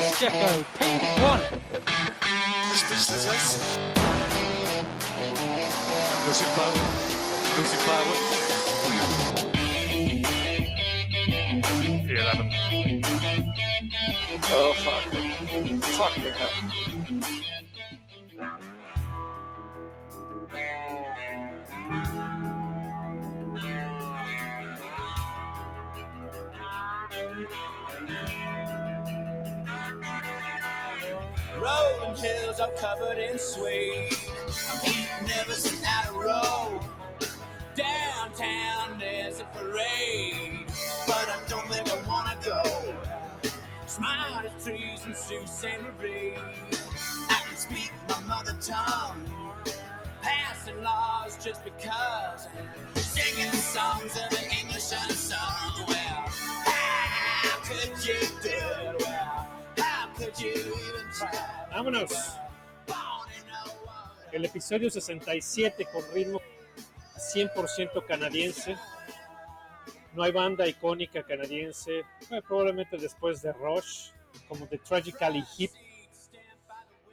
Yes, Checo, P1. Lucy Power. Lucy Power. Yeah, that- Oh, fuck. Fuck the hell. Marie. I can speak my mother tongue. Passing laws just because. Singing songs of the English? Well, how could you even try? Vámonos. El episodio 67 con ritmo 100% canadiense. No hay banda icónica canadiense, eh, probablemente después de Rush, como The Tragically Hip.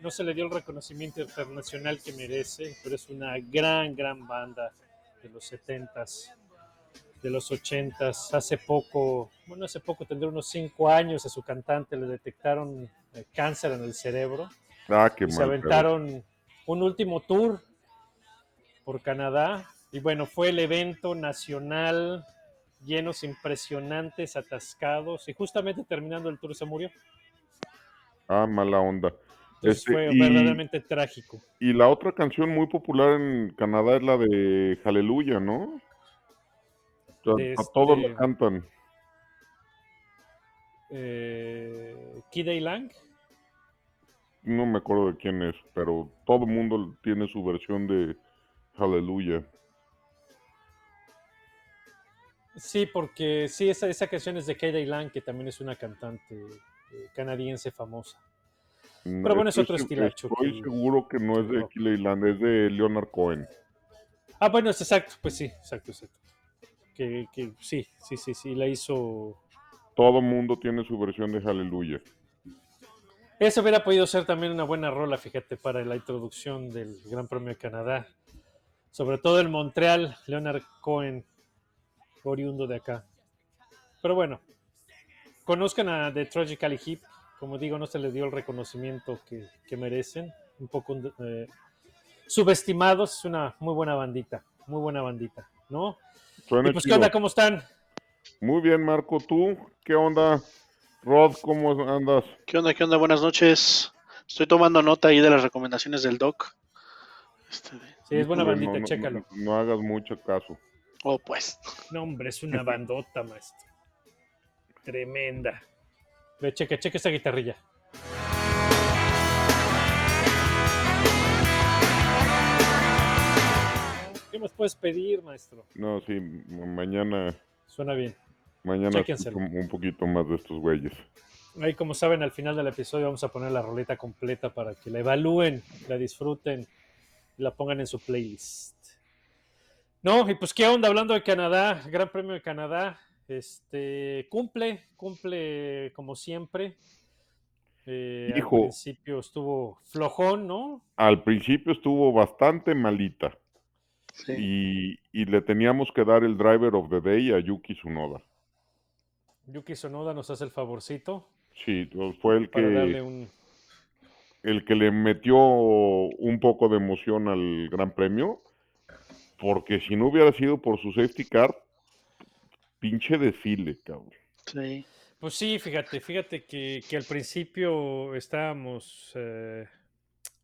No se le dio el reconocimiento internacional que merece, pero es una gran, gran banda de los 70s, de los 80s. Hace poco, bueno, hace poco tendría unos 5 años, a su cantante le detectaron eh, cáncer en el cerebro. Ah, qué Y se mal. aventaron un último tour por Canadá. Y bueno, fue el evento nacional, llenos impresionantes, atascados. Y justamente terminando el tour se murió. Ah, mala onda. Entonces Este, fue y- verdaderamente trágico. Y la otra canción muy popular en Canadá es la de Hallelujah, ¿no? O sea, De a todos este- la cantan. Eh, Lang. No me acuerdo de quién es, pero todo el mundo tiene su versión de Hallelujah. Sí, porque sí, esa, esa canción es de Kid Lang, que también es una cantante eh, canadiense famosa. Pero bueno, es otro estilacho Estoy que- seguro que no es de rock. Keyland, es de Leonard Cohen. Ah, bueno, es exacto, pues sí, exacto, exacto. Que, que sí, sí, sí, sí, la hizo Todo mundo tiene su versión de Hallelujah. Eso hubiera podido ser también una buena rola, fíjate, para la introducción del Gran Premio de Canadá. Sobre todo el Montreal, Leonard Cohen, oriundo de acá. Pero bueno, conozcan a The Tragically Hip. Como digo, no se les dio el reconocimiento que, que merecen. Un poco eh, subestimados. Es una muy buena bandita, muy buena bandita, ¿no? Suena Y pues, ¿qué onda? ¿Cómo están? Muy bien, Marco. ¿Tú qué onda? Rod, ¿cómo andas? ¿Qué onda? ¿Qué onda? Buenas noches. Estoy tomando nota ahí de las recomendaciones del doc. Este, Sí, es buena bandita, no, no, chécalo. No, no hagas mucho caso. Oh, pues. No, hombre, es una bandota, maestro. Tremenda. Ve, checa, checa esa guitarrilla. ¿Qué más puedes pedir, maestro? No, sí, ma- mañana, Suena bien. mañana un poquito más de estos güeyes. Ahí, como saben, al final del episodio vamos a poner la roleta completa para que la evalúen, la disfruten y la pongan en su playlist. No, y pues qué onda, hablando de Canadá, Gran Premio de Canadá, este cumple, cumple como siempre. Eh, al Hijo. principio estuvo flojón, ¿no? Al principio estuvo bastante malita Sí. y, y le teníamos que dar el driver of the day a Yuki Tsunoda. Yuki Sonoda nos hace el favorcito Sí, fue el para darle que, un... el que le metió un poco de emoción al Gran Premio, porque si no hubiera sido por su safety car, pinche desfile, cabrón. Sí. Pues sí, fíjate, fíjate que, que al principio estábamos eh,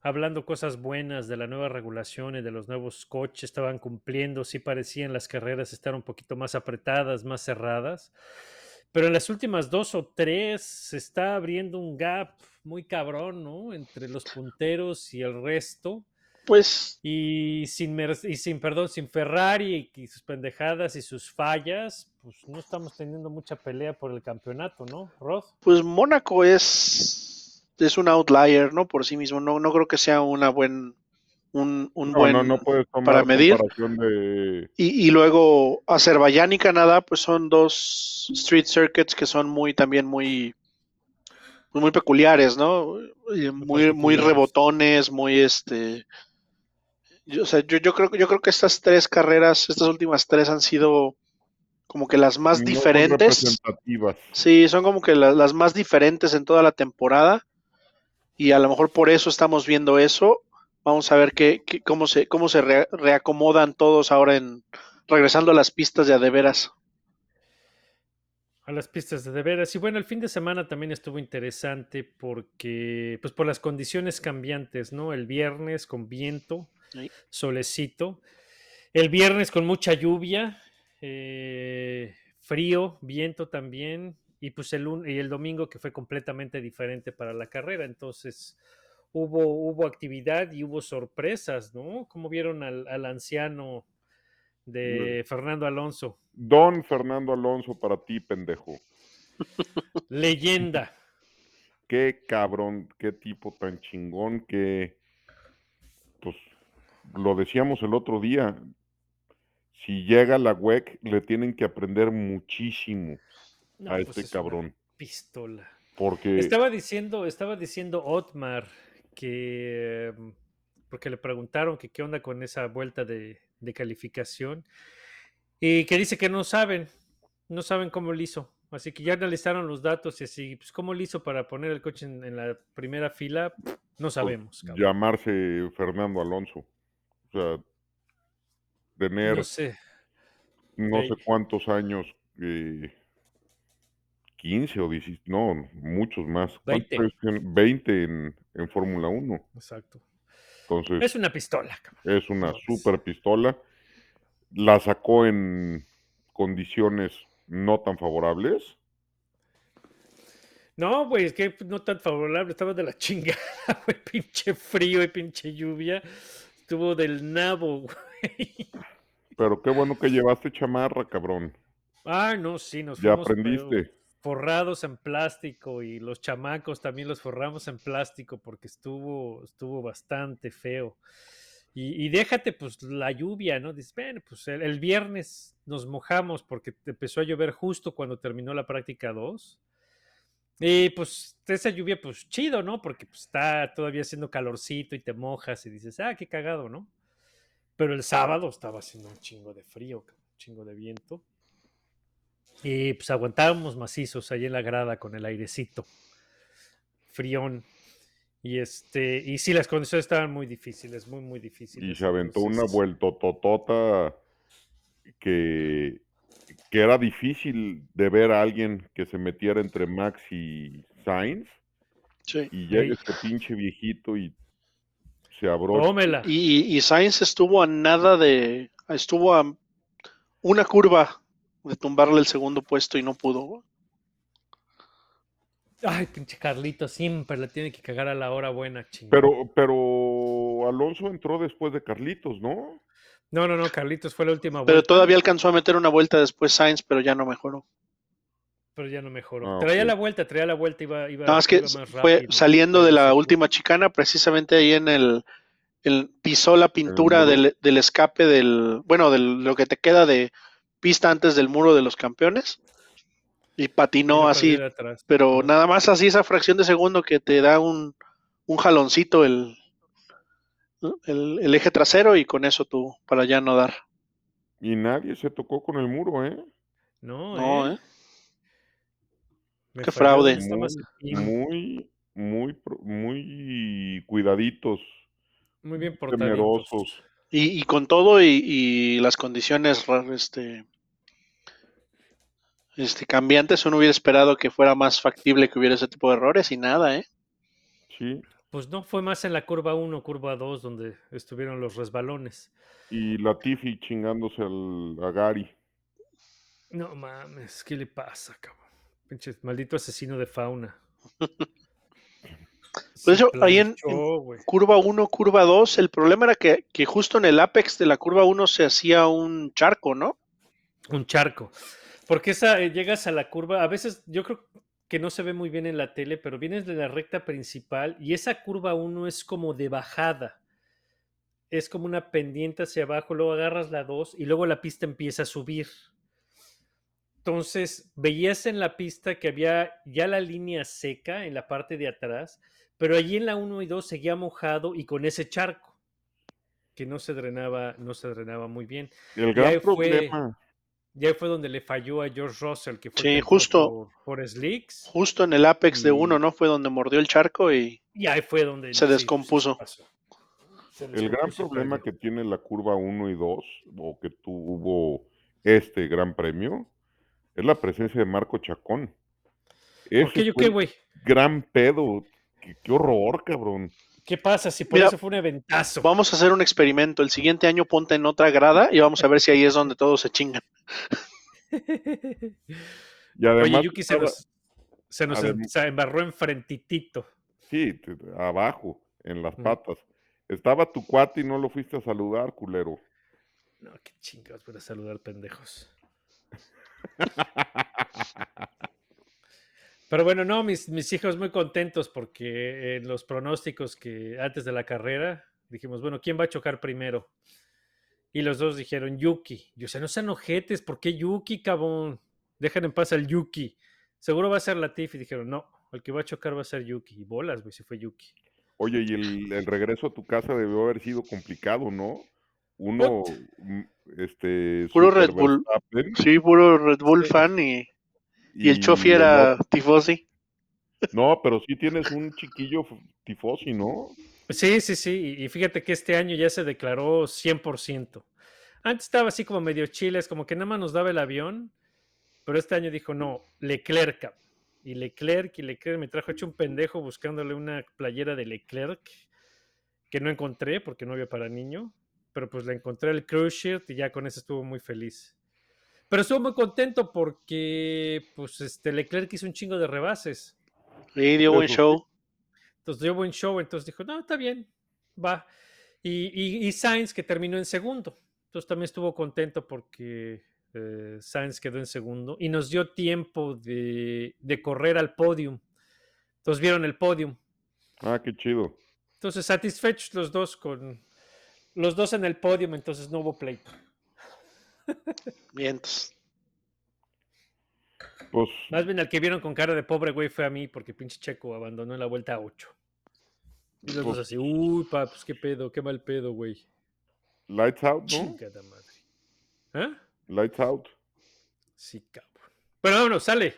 hablando cosas buenas de la nueva regulación y de los nuevos coches, estaban cumpliendo, sí parecían las carreras estar un poquito más apretadas, más cerradas, pero en las últimas dos o tres se está abriendo un gap muy cabrón, ¿no? Entre los punteros y el resto. Pues Y sin, y sin, perdón, sin Ferrari y sus pendejadas y sus fallas, pues no estamos teniendo mucha pelea por el campeonato, ¿no, Rod? Pues Mónaco es, es un outlier, ¿no? Por sí mismo. No, no creo que sea una buen, un, un No, buen. no, no puedes tomar para medir. de... Y, y luego Azerbaiyán y Canadá, pues son dos street circuits que son muy, también muy, pues, muy peculiares, ¿no? Muy, muy rebotones, muy este. Yo, o sea, yo, yo creo, yo creo que estas tres carreras, estas últimas tres han sido como que las más No diferentes. representativas. Sí, son como que la- las más diferentes en toda la temporada. Y a lo mejor por eso estamos viendo eso. Vamos a ver qué, qué- cómo se, cómo se re- reacomodan todos ahora en regresando a las pistas de a de veras. a las pistas de de veras. Y bueno, el fin de semana también estuvo interesante porque, pues por las condiciones cambiantes, ¿no? El viernes con viento, Sí. solecito. El viernes con mucha lluvia, eh, frío, viento también. Y pues el, y el domingo que fue completamente diferente para la carrera. Entonces hubo, hubo actividad y hubo sorpresas, ¿no? Como vieron al, al anciano de Fernando Alonso. Don Fernando Alonso para ti, pendejo. Leyenda. Qué cabrón, qué tipo tan chingón que, lo decíamos el otro día. Si llega la WEC, le tienen que aprender muchísimo No, a pues este es cabrón. Pistola. Porque Estaba diciendo, estaba diciendo Otmar que mm, porque le preguntaron que qué onda con esa vuelta de, de calificación y que dice que no saben, no saben cómo lo hizo. Así que ya analizaron los datos y así, pues cómo lo hizo para poner el coche en, en la primera fila, no pues, sabemos. cabrón. llamarse Fernando Alonso. O sea, tener No sé. no sé cuántos años, eh, 15 o 16, no, muchos más. ¿Cuántos 20. años tiene? 20 en, en Fórmula 1. Exacto. Entonces, Es una pistola. cabrón. es una super pistola. La sacó en condiciones no tan favorables. No, güey, es que no tan favorable, estaba de la chingada, güey, pinche frío y pinche lluvia. Estuvo del nabo, güey. Pero qué bueno que llevaste chamarra, cabrón. Ah, no, sí, nos Ya fuimos aprendiste. forrados en plástico y los chamacos también los forramos en plástico porque estuvo, estuvo bastante feo. Y, y déjate, pues, la lluvia, ¿no? Dices, bueno, pues el, el viernes nos mojamos porque empezó a llover justo cuando terminó la práctica 2. Y pues esa lluvia, pues chido, ¿no? Porque pues, está todavía haciendo calorcito y te mojas y dices, ah, qué cagado, ¿no? Pero el sábado estaba haciendo un chingo de frío, un chingo de viento. Y pues aguantábamos macizos ahí en la grada con el airecito. Frión. Y este, y sí, las condiciones estaban muy difíciles, muy, muy difíciles. Y se aventó una entonces- vueltototota que, que era difícil de ver a alguien que se metiera entre Max y Sainz. Sí. Y llega este pinche viejito y se abrió. Tómela. Y, y Sainz estuvo a nada de. Estuvo a una curva de tumbarle el segundo puesto y no pudo. Ay, pinche Carlito, siempre la tiene que cagar a la hora buena, chingada. Pero, pero Alonso entró después de Carlitos, ¿no? No, no, no, Carlitos fue la última Pero vuelta. todavía alcanzó a meter una vuelta después Sainz, pero ya no mejoró. Pero ya no mejoró. Ah, traía la vuelta, traía la vuelta, iba, iba, Nada más que iba más fue rápido, saliendo de pero la última chicana, precisamente ahí en el, el pisó la pintura del, del escape del, bueno, de lo que te queda de pista antes del muro de los campeones y patinó así, atrás. pero nada más así esa fracción de segundo que te da un, un jaloncito el, el, el eje trasero y con eso tú para ya no dar. Y nadie se tocó con el muro, ¿eh? No, No, ¿eh? ¿eh? Qué fraude. Muy, muy, muy, cuidaditos, Muy bien portaditos. temerosos. Y, y con todo y, y las condiciones este, este, cambiantes, uno hubiera esperado que fuera más factible que hubiera ese tipo de errores y nada, ¿eh? Sí. Pues no, fue más en la curva 1, curva 2, donde estuvieron los resbalones. Y Latifi chingándose al, a Gary. No mames, ¿qué le pasa, cabrón? Pinche maldito asesino de fauna. Pues Se yo, ahí en-. Curva 1, curva 2, el problema era que, que justo en el apex de la curva 1 se hacía un charco, ¿no? Un charco. Porque esa eh, llegas a la curva, a veces yo creo que no se ve muy bien en la tele, pero vienes de la recta principal y esa curva 1 es como de bajada. Es como una pendiente hacia abajo, luego agarras la 2 y luego la pista empieza a subir. Entonces, veías en la pista que había ya la línea seca en la parte de atrás, pero allí en la 1 y 2 seguía mojado y con ese charco que no se drenaba, no se drenaba muy bien. El gran ahí fue- problema, Ya fue donde le falló a George Russell, que fue Sí, justo. por, por slicks. Justo en el apex de Y- uno, ¿no? Fue donde mordió el charco y Y ahí fue donde Se descompuso. el gran y problema que tiene la curva 1 y 2, o que tuvo este gran premio, es la presencia de Marco Chacón. ¿Por Ese qué yo fue qué, el güey? gran pedo. Qué, qué horror, cabrón. ¿Qué pasa si por Mira, eso fue un eventazo? vamos a hacer un experimento. El siguiente año ponte en otra grada y vamos a ver si ahí es donde todos se chingan. Y además, Oye, Yuki se nos, se embarró enfrentitito. sí, abajo, en las Ujú. patas. Estaba tu cuate y no lo fuiste a saludar, culero. No, qué chingados para saludar pendejos. Pero bueno, no, mis, mis hijos muy contentos porque en los pronósticos que antes de la carrera dijimos, bueno, ¿quién va a chocar primero? Y los dos dijeron Yuki. Yo, o sea, no sean ojetes, ¿por qué Yuki, cabrón? Dejan en paz al Yuki. Seguro va a ser Latifi. Dijeron, no, el que va a chocar va a ser Yuki. Y bolas, güey, si fue Yuki. Oye, y el, el regreso a tu casa debió haber sido complicado, ¿no? Uno, mm, este, Puro Red Bull. Verstappen, Sí, puro Red Bull Sí. fan y, y el Chofi era tifosi. No, pero sí tienes un chiquillo tifosi, ¿no? Sí, sí, sí. Y fíjate que este año ya se declaró 100%. Antes estaba así como medio chiles, como que nada más nos daba el avión, pero este año dijo, no, Leclerc. cap". Y Leclerc, y Leclerc me trajo hecho un pendejo buscándole una playera de Leclerc que no encontré porque no había para niño, pero pues le encontré el cruise shirt y ya con eso estuvo muy feliz. Pero estuvo muy contento porque pues este Leclerc hizo un chingo de rebases. Sí, dio buen show. Entonces dio buen show, entonces dijo, no, está bien, va. Y, y, y Sainz que terminó en segundo. Entonces también estuvo contento porque eh, Sainz quedó en segundo y nos dio tiempo de, de correr al podium. Entonces vieron el podium. Ah, qué chido. Entonces satisfechos los dos con los dos en el podium, entonces no hubo pleito. Vientos. Pues, Más bien al que vieron con cara de pobre güey fue a mí porque pinche Checo abandonó en la vuelta 8. Y los dos Pues- así, uy, pa, pues qué pedo, qué mal pedo, güey. lights out, ¿no? Chingada madre. ¿Ah? Lights out. Sí, cabrón. Pero vámonos, sale.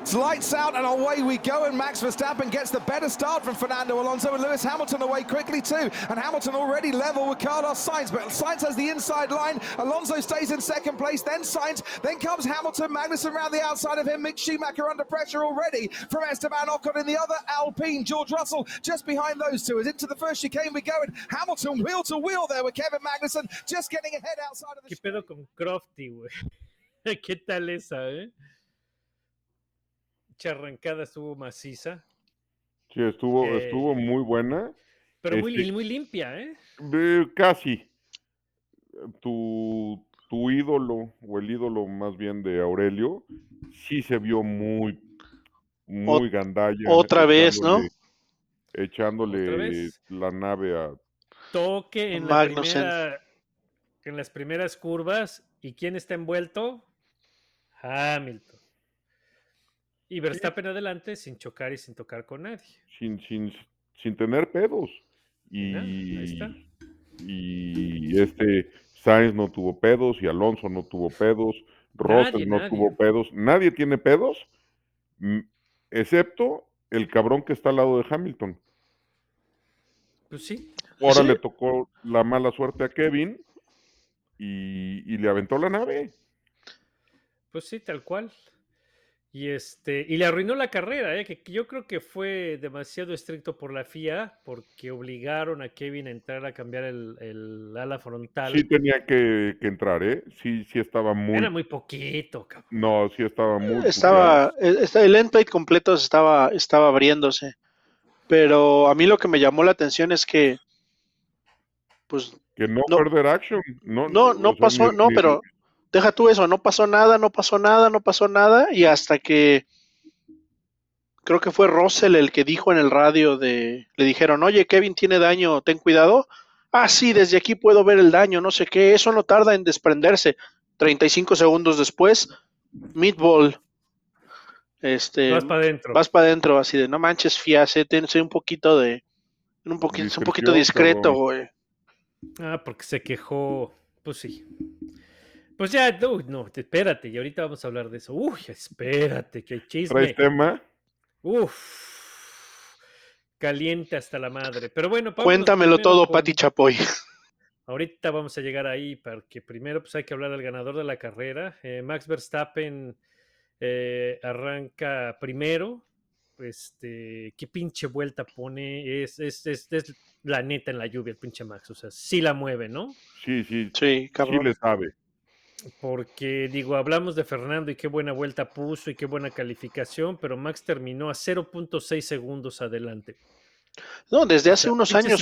It's lights out and away we go, and Max Verstappen gets the better start from Fernando Alonso, and Lewis Hamilton away quickly too. And Hamilton already level with Carlos Sainz, but Sainz has the inside line. Alonso stays in second place, then Sainz, then comes Hamilton, Magnussen round the outside of him, Mick Schumacher under pressure already from Esteban Ocon in the other Alpine. George Russell just behind those two. As into the first chicane we go, and Hamilton wheel to wheel there with Kevin Magnussen just getting ahead outside of the ¿Qué pedo con Crofty, güey? ¿Qué tal esa, eh? Mucha arrancada estuvo maciza, Sí, estuvo, Eh, estuvo muy buena. pero muy, Este- muy limpia, ¿eh? Eh, casi. Tu, tu ídolo, o el ídolo más bien de Aurelio, sí se vio muy, muy gandalla. otra vez, ¿no? echándole- Echándole ¿Otra vez? la nave a... Toque en, la primera, en las primeras curvas. ¿Y quién está envuelto? Hamilton. Y Verstappen adelante sin chocar y sin tocar con nadie. sin, sin, sin tener pedos. Y, ahí está. y este Sainz no tuvo pedos y Alonso no tuvo pedos, Nadie, no nadie. tuvo pedos, nadie tiene pedos, excepto el cabrón que está al lado de Hamilton. Pues sí. Ahora Sí. le tocó la mala suerte a Kevin y, y le aventó la nave. Pues sí, tal cual. Y este, y le arruinó la carrera, ¿eh? que yo creo que fue demasiado estricto por la FIA, porque obligaron a Kevin a entrar a cambiar el, el ala frontal. Sí tenía que, que entrar, ¿eh? Sí, sí estaba muy... Era muy poquito, cabrón. No, sí estaba muy... Estaba, eh, está- el end plate completo estaba, estaba abriéndose. Pero a mí lo que me llamó la atención es que, pues, Que no, No. further action. No, no, no sea, pasó, ni- no, ni- pero deja tú eso, no pasó nada, no pasó nada, no pasó nada, y hasta que creo que fue Russell el que dijo en el radio de, le dijeron, oye, Kevin tiene daño, ten cuidado. Ah, sí, desde aquí puedo ver el daño, no sé qué, eso no tarda en desprenderse. 35 segundos después, Meatball. Este, Vas para adentro. vas para adentro así de no manches fiase, ten, soy un poquito de un poquito, un poquito discreto, güey. Ah, porque se quejó. Pues sí. Pues ya, no, te- espérate, y ahorita vamos a hablar de eso. Uy, espérate, que hay chisme. ¿Traes tema? Uf, caliente hasta la madre. Pero bueno, vámonos Cuéntamelo todo, con- Pati Chapoy. Ahorita vamos a llegar ahí, porque primero pues hay que hablar del ganador de la carrera. Eh, Max Verstappen eh, arranca primero. Este, qué pinche vuelta pone. Es, es, es, es la neta en la lluvia el pinche Max. O sea, sí la mueve, ¿no? Sí, sí, Sí, sí cabrón. le sabe. Porque digo, hablamos de Fernando y qué buena vuelta puso y qué buena calificación, pero Max terminó a 0.6 segundos adelante. No, desde O hace sea, unos años.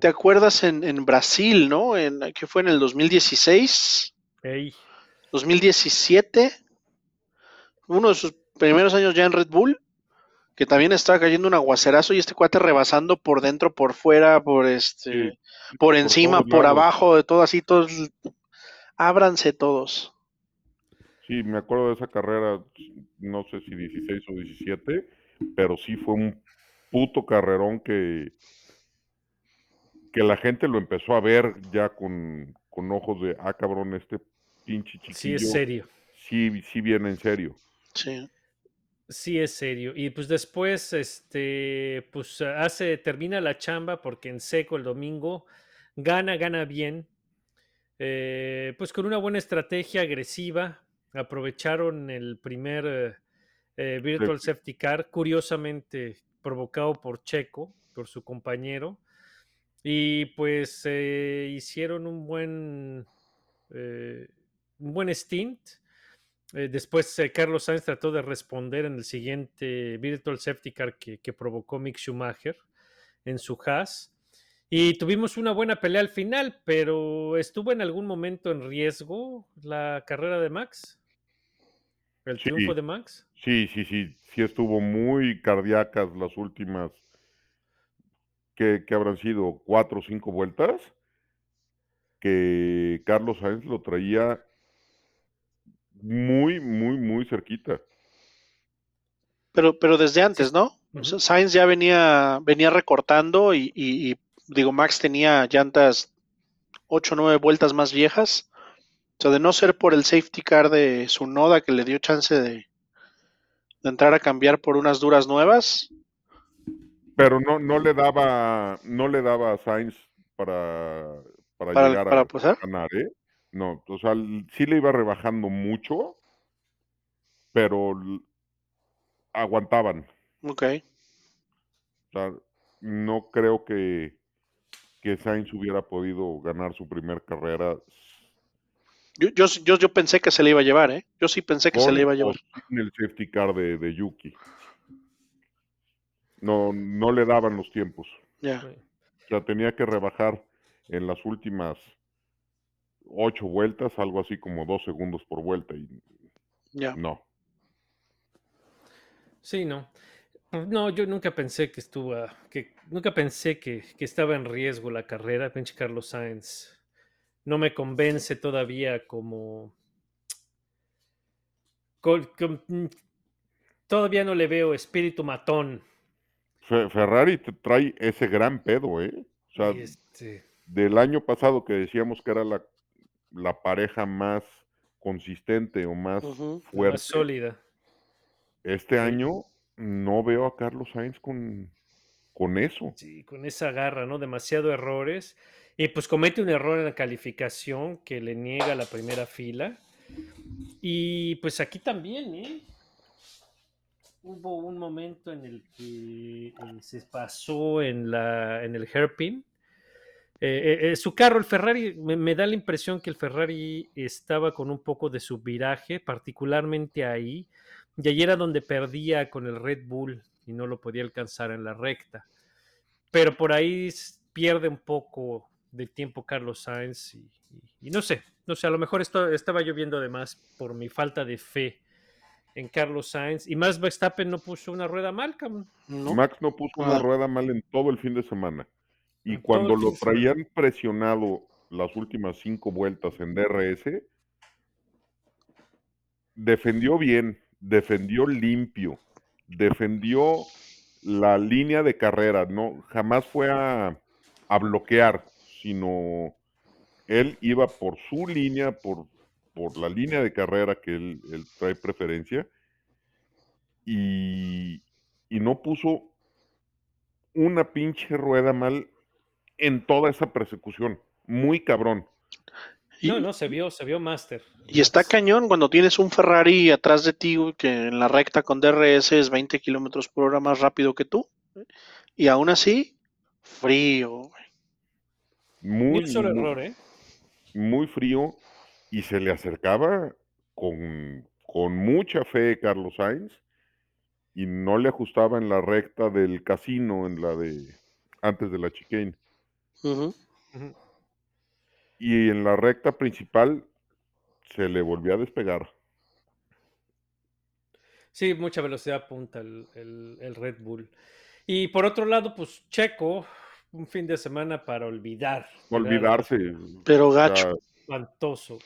¿te acuerdas en, en Brasil, no? En, que fue en el 2016, Ey, 2017, uno de sus primeros años ya en Red Bull, que también estaba cayendo un aguacerazo y este cuate rebasando por dentro, por fuera, por este, Sí, por encima, por lados. abajo, de todo así, todos, ábranse todos. Sí, me acuerdo de esa carrera, no sé si 16 o 17, pero sí fue un puto carrerón que, que la gente lo empezó a ver ya con, con ojos de, ah, cabrón, este pinche chiquillo. sí es serio. Sí, sí viene en serio. Sí. Sí es serio. Y pues después, este, pues hace, termina la chamba porque en seco el domingo gana, gana bien. Eh, pues con una buena estrategia agresiva. Aprovecharon el primer eh, Virtual Sí. Safety Car, curiosamente provocado por Checo, por su compañero. Y pues eh, hicieron un buen, un buen stint. Después Carlos Sainz trató de responder en el siguiente Virtual Safety Car que, que provocó Mick Schumacher en su Haas. Y tuvimos una buena pelea al final, pero ¿estuvo en algún momento en riesgo la carrera de Max? ¿El Sí. triunfo de Max? Sí, sí, sí, sí estuvo muy cardíacas las últimas, que, que habrán sido cuatro o cinco vueltas, que Carlos Sainz lo traía muy, muy, muy cerquita. Pero, pero desde antes, ¿no? Sainz ya venía, venía recortando y, y- y, digo, Max tenía llantas 8 o 9 vueltas más viejas. O sea, de no ser por el safety car de su noda que le dio chance de, de entrar a cambiar por unas duras nuevas. Pero no, no le daba, no le daba a Sainz para, para, Para- llegar para a pasar. ganar, ¿eh? No, o sea, sí le iba rebajando mucho, pero aguantaban. Ok. O sea, no creo que, que Sainz hubiera podido ganar su primer carrera Yo, yo, yo, yo pensé que se le iba a llevar, ¿eh? Yo sí pensé que se le iba a llevar. sin el safety car de, de Yuki. No, no le daban los tiempos. Ya. O sea, tenía que rebajar en las últimas ocho vueltas, algo así como dos segundos por vuelta. Y Ya. no. Sí, no. No, yo nunca pensé que estuvo, a- que nunca pensé que, que estaba en riesgo la carrera, pinche Carlos Sainz. No me convence todavía como, col- com- mm, todavía no le veo espíritu matón. Fe- Ferrari te trae ese gran pedo, ¿eh? O sea, Y este, del año pasado que decíamos que era la, la pareja más consistente o más Ujú. fuerte, más sólida. este año no veo a Carlos Sainz con, con eso. Sí, con esa garra, ¿no? Demasiado errores. Y pues comete un error en la calificación que le niega la primera fila. Y pues aquí también, ¿eh? Hubo un momento en el que eh, se pasó en, la, en el hairpin. Eh, eh, su carro, el Ferrari, me, me da la impresión que el Ferrari estaba con un poco de subviraje, particularmente ahí. Y ahí era donde perdía con el Red Bull y no lo podía alcanzar en la recta. Pero por ahí pierde un poco de tiempo Carlos Sainz y, y- y no sé, no sé, a lo mejor esto, estaba yo viendo además por mi falta de fe en Carlos Sainz y más Verstappen no puso una rueda mal, cabrón. No. Max no puso una rueda mal en todo el fin de semana. Y En cuando lo traían presionado las últimas cinco vueltas en DRS, defendió bien, defendió limpio, defendió la línea de carrera, no, jamás fue a, a bloquear, sino él iba por su línea, por, por la línea de carrera que él, él trae preferencia, y, y no puso una pinche rueda mal en toda esa persecución. Muy cabrón. Y, No, no, se vio, se vio Master. y está cañón cuando tienes un Ferrari atrás de ti que en la recta con DRS es 20 kilómetros por hora más rápido que tú. Y aún así, frío. Muy, un solo muy- error, ¿eh? muy frío y se le acercaba con, con mucha fe Carlos Sainz y no le ajustaba en la recta del casino, en la de antes de la chicane. Y en la recta principal se le volvió a despegar. Sí, mucha velocidad punta el, el- el Red Bull. Y por otro lado, pues Checo, un fin de semana para olvidar. ¿verdad? Olvidarse. Pero gacho. Espantoso.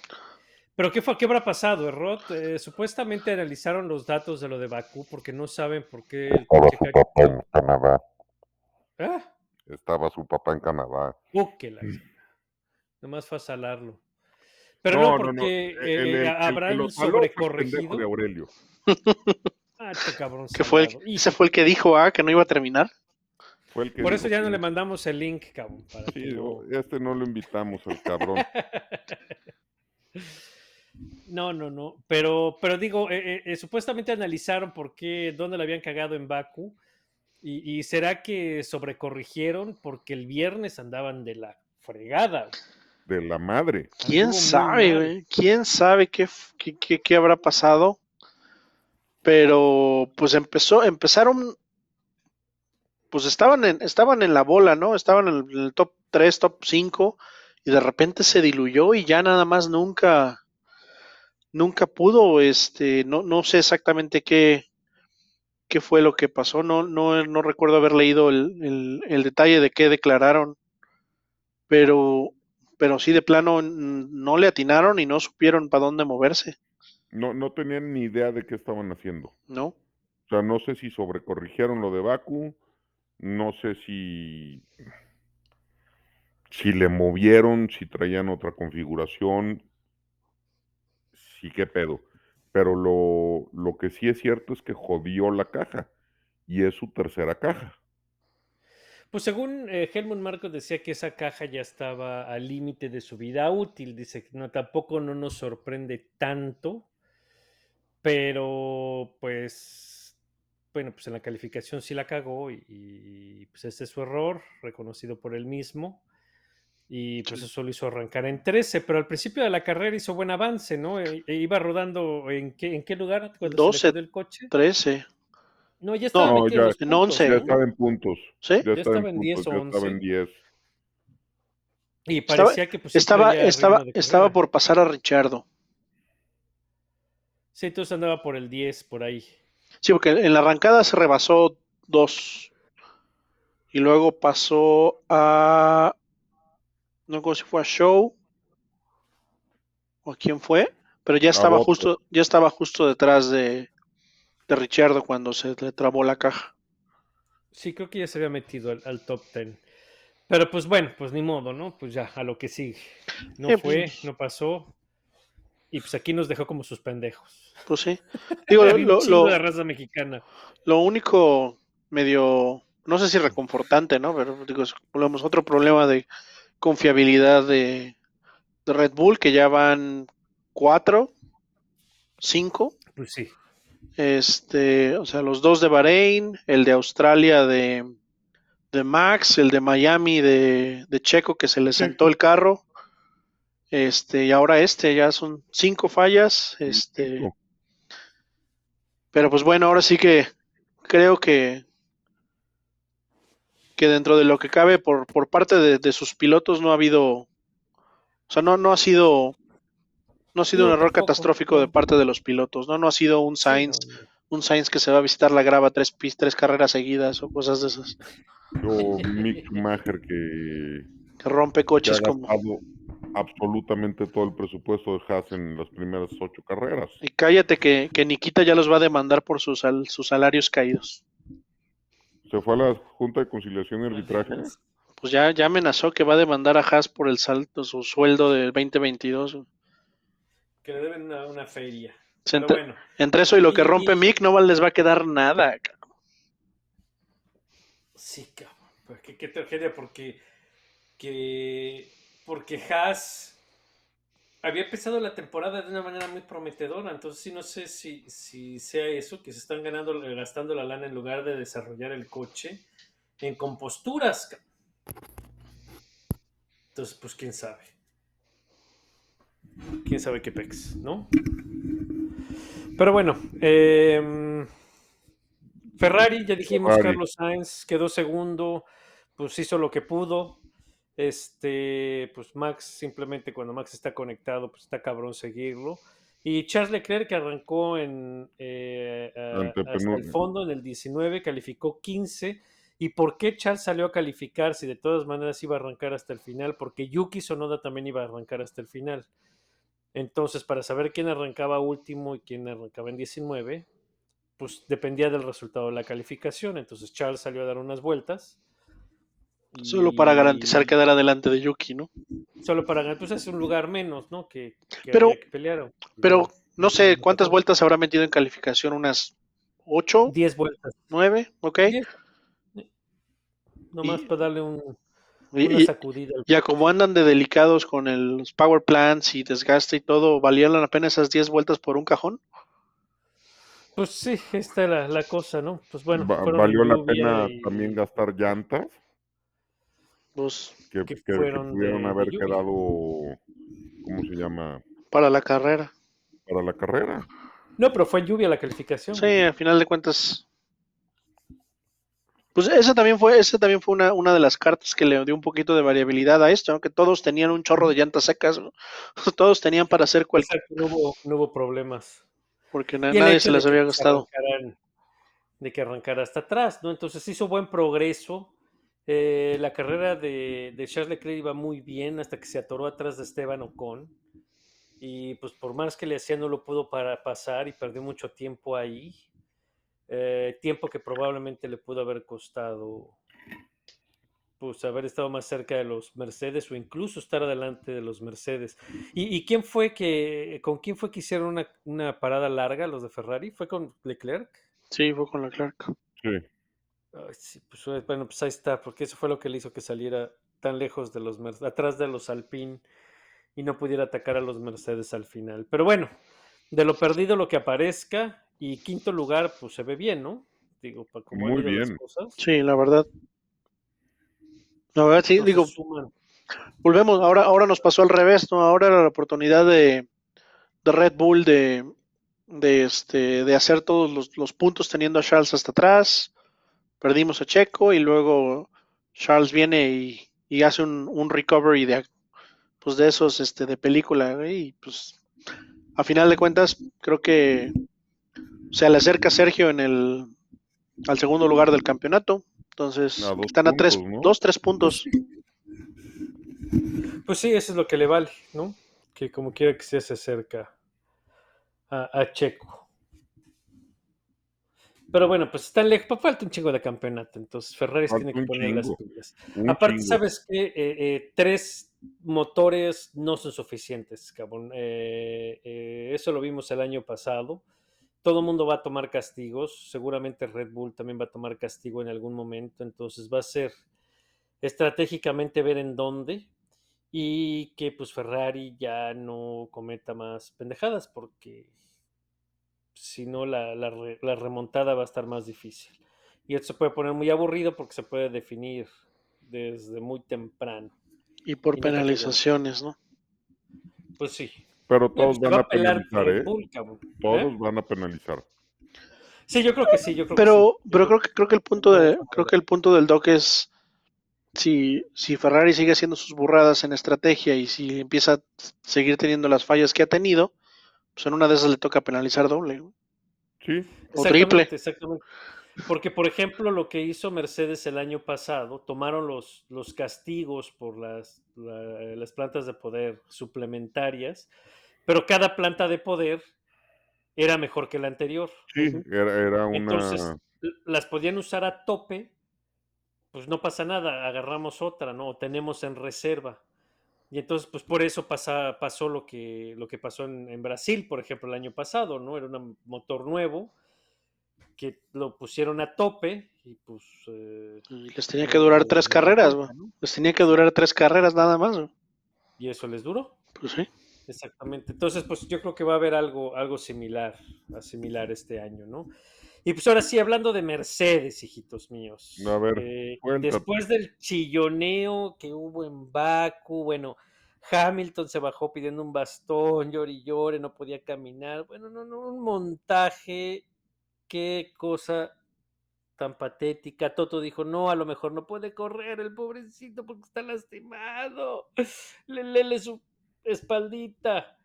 ¿Pero qué fue? ¿Qué habrá pasado, Rod? Eh, supuestamente analizaron los datos de lo de Bakú porque no saben por qué el estaba su papá en Canadá. Ah, Estaba su papá en Canadá. uh. Nomás fue a salarlo. Pero no, porque El- eh, el- el- habrá el pendejo sobrecorregido. de Aurelio. Ah, este cabrón Que fue el, ese fue el que dijo ah, que no iba a terminar. Fue el que por dijo eso ya no le mandamos el link, cabrón. para Sí, lo- este no lo invitamos al cabrón. No, no, no. Pero, pero digo, eh, eh, eh, supuestamente analizaron por qué, dónde le habían cagado en Baku. Y, y será que sobrecorrigieron porque el viernes andaban de la fregada. De la madre. ¿Quién sabe, güey? ¿Quién sabe qué, qué, qué- qué habrá pasado? Pero pues empezó, empezaron, pues estaban en, estaban en la bola, ¿no? Estaban en el, en el top 3, top 5, y de repente se diluyó y ya nada más nunca, nunca pudo, este, no, no sé exactamente qué, qué fue lo que pasó, no, no, no recuerdo haber leído el, el- el detalle de qué declararon, pero, pero sí de plano no le atinaron y no supieron para dónde moverse, No, no tenían ni idea de qué estaban haciendo. ¿no? O sea, no sé si sobrecorrigieron lo de Baku, no sé si, si le movieron, si traían otra configuración, sí qué pedo. Pero lo, lo que sí es cierto es que jodió la caja y es su tercera caja. Pues según eh, Helmut Marcos decía que esa caja ya estaba al límite de su vida útil. Dice que no, tampoco no nos sorprende tanto, pero pues, bueno, pues en la calificación sí la cagó y, y, pues ese es su error, reconocido por él mismo. Y pues Sí. eso lo hizo arrancar en 13, pero al principio de la carrera hizo buen avance, ¿no? E- e iba rodando en qué, en qué lugar cuando 12. se le quedó el coche. 13, No, ya estaba No, ya- en los en puntos, 11. Ya estaba en puntos. ¿sí? Ya, estaba en puntos, 10 o ya estaba en 11. 10. Y Estaba- parecía que pues, Estaba, estaba, estaba por pasar a Richardo. Sí, entonces andaba por el 10, por ahí. Sí, porque en la arrancada se rebasó dos. Y luego pasó a. No recuerdo si fue a Show. O a quién fue. Pero ya estaba justo, ya estaba justo detrás de, de Richardo cuando se le trabó la caja. Sí, creo que ya se había metido al, al top 10. Pero pues bueno, pues ni modo, ¿no? Pues ya, a lo que sigue. No Sí, fue, pues- no pasó. Y pues aquí nos dejó como sus pendejos. Pues sí. Digo, lo, lo- de raza mexicana. lo único medio, no sé si reconfortante, ¿no? Pero digo, es otro problema de confiabilidad de, de Red Bull, que ya van cuatro, cinco. Pues sí. Este, o sea, los dos de Bahrein, el de Australia de, de Max, el de Miami de, de Checo que se le sentó el carro. Este, y ahora este, ya son cinco fallas. Este, pero pues bueno, ahora sí que creo que, que dentro de lo que cabe por, por parte de, de sus pilotos no ha habido, o sea, no, no ha sido, no ha sido No, un error tampoco, catastrófico de parte de los pilotos, ¿no? No ha sido un Sainz, un Sainz que se va a visitar la grava tres, tres carreras seguidas o cosas de esas, O Mick Schumacher que, que rompe que ha coches como, gastado absolutamente todo el presupuesto de Haas en las primeras ocho carreras. Y cállate que, que Nikita ya los va a demandar por sus, sal- sus salarios caídos. Se fue a la Junta de Conciliación y Arbitraje. Pues ya, ya amenazó que va a demandar a Haas por el salto, su sueldo del 2022. Que le deben una, una feria. Pero entre, bueno, entre eso y lo que rompe y- Mick, no les va a quedar nada. cabrón. sí, cabrón. Pues qué, qué tragedia, porque, que, porque Haas había empezado la temporada de una manera muy prometedora. Entonces, sí, no sé si, si sea eso, que se están ganando, gastando la lana en lugar de desarrollar el coche en composturas. cabrón. Entonces, pues quién sabe. Quién sabe qué pex, ¿no? Pero bueno, em, Ferrari, ya dijimos, Ferrari. Carlos Sainz quedó segundo, pues hizo lo que pudo. Este, pues Max, simplemente cuando Max está conectado, pues está cabrón seguirlo. Y Charles Leclerc que arrancó en eh, a- hasta el fondo en el 19, calificó 15. ¿Y por qué Charles salió a calificar si de todas maneras iba a arrancar hasta el final? Porque Yuki Sonoda también iba a arrancar hasta el final. Entonces, para saber quién arrancaba último y quién arrancaba en 19, pues dependía del resultado de la calificación. Entonces Charles salió a dar unas vueltas. Solo para garantizar quedar adelante de Yuki, ¿no? Solo para ganar, pues es un lugar menos, ¿no? Que, que Pero- había que pelear. Pero no sé cuántas vueltas habrá metido en calificación, unas 8, 10 vueltas. 9, ¿ok? Diez. Nomás Y- para darle un, una y- sacudida. ya como andan de delicados con el- los power plants y desgaste y todo, ¿valían la pena esas 10 vueltas por un cajón? Pues sí, esta era la cosa, ¿no? Pues bueno, Va- valió la pena y- también gastar llantas Pues que, Que que- pudieron haber lluvia. quedado, ¿cómo se llama? para la carrera. Para la carrera. No, pero fue en lluvia la calificación. Sí, al final de cuentas. Pues esa también fue, esa también fue una, una de las cartas que le dio un poquito de variabilidad a esto, ¿no? que todos tenían un chorro de llantas secas, ¿no? todos tenían para hacer cualquier, Exacto, no hubo, no hubo problemas. porque na- nadie se las había gastado. arrancaran- de que arrancara hasta atrás, ¿no? Entonces hizo buen progreso. Eh, la carrera de, de Charles Leclerc iba muy bien hasta que se atoró atrás de Esteban Ocon. Y pues por más que le hacía no lo pudo para pasar y perdió mucho tiempo ahí. Eh, tiempo que probablemente le pudo haber costado pues haber estado más cerca de los Mercedes o incluso estar adelante de los Mercedes. ¿Y, y quién fue que, con quién fue que hicieron una, una parada larga los de Ferrari? ¿Fue con Leclerc? Sí, fue con. Sí. Ay, sí, pues eh, bueno, pues ahí está, porque eso fue lo que le hizo que saliera tan lejos de los Mercedes, atrás de los Alpine y no pudiera atacar a los Mercedes al final. Pero bueno, de lo perdido lo que aparezca y quinto lugar, pues se ve bien, ¿no? Digo, para como Muy ido las bien. cosas. Sí, la verdad. La verdad, sí, entonces digo, suman. volvemos, ahora, ahora nos pasó al revés, ¿no? Ahora era la oportunidad de, de Red Bull de, de, este, de hacer todos los, los puntos teniendo a Charles hasta atrás. Perdimos a Checo y luego Charles viene y, y hace un, un recovery de, pues de esos este, de película. Y pues a final de cuentas, creo que se le acerca Sergio en el al segundo lugar del campeonato. Entonces, A dos están a tres, dos, tres puntos. Pues sí, eso es lo que le vale, ¿no? Que como quiera que sea se acerca a, a Checo. Pero bueno, pues está lejos, pa- falta un chingo de campeonato, entonces Ferrari tiene que poner las chingo. Un Aparte, chingo. sabes que tres motores no son suficientes, cabrón. Eh, eh, eso lo vimos el año pasado. Todo el mundo va a tomar castigos. Seguramente Red Bull también va a tomar castigo en algún momento. Entonces va a ser estratégicamente ver en dónde y que pues Ferrari ya no cometa más pendejadas porque si no la, la re- la remontada va a estar más difícil. Y esto se puede poner muy aburrido porque se puede definir desde muy temprano. Y por Y penalizaciones, ¿no? Pues sí. Pero todos pues, van va a penalizar, ¿eh? Todos ¿Eh? van a penalizar. Sí, yo creo que sí, yo creo que Pero, sí. Pero creo que creo que el punto de, creo que el punto del doc es si, si Ferrari sigue haciendo sus burradas en estrategia y si empieza a seguir teniendo las fallas que ha tenido, pues en una de esas le toca penalizar doble. Sí. o triple. Exactamente. Porque, por ejemplo, lo que hizo Mercedes el año pasado, tomaron los, los castigos por las, la- las plantas de poder suplementarias, pero cada planta de poder era mejor que la anterior. Sí, era, era una... Entonces, las podían usar a tope, pues no pasa nada, agarramos otra, ¿no? O tenemos en reserva. Y entonces, pues por eso pasa, pasó lo que, lo que pasó en, en Brasil, por ejemplo, el año pasado, ¿no? Era un motor nuevo que lo pusieron a tope y pues... eh, Y les tenía que durar tres carreras, güey. Les tenía que durar tres carreras nada más, güey. y eso les duró. Pues sí. Exactamente. Entonces, pues yo creo que va a haber algo, algo similar, similar este año, ¿no? Y pues ahora sí, hablando de Mercedes, hijitos míos. A ver, eh, después del chilloneo que hubo en Baku, bueno, Hamilton se bajó pidiendo un bastón, llore y llore, no podía caminar. Bueno, no, no, un montaje, qué cosa tan patética. Toto dijo, no, a lo mejor no puede correr el pobrecito porque está lastimado. Le, lele su espaldita.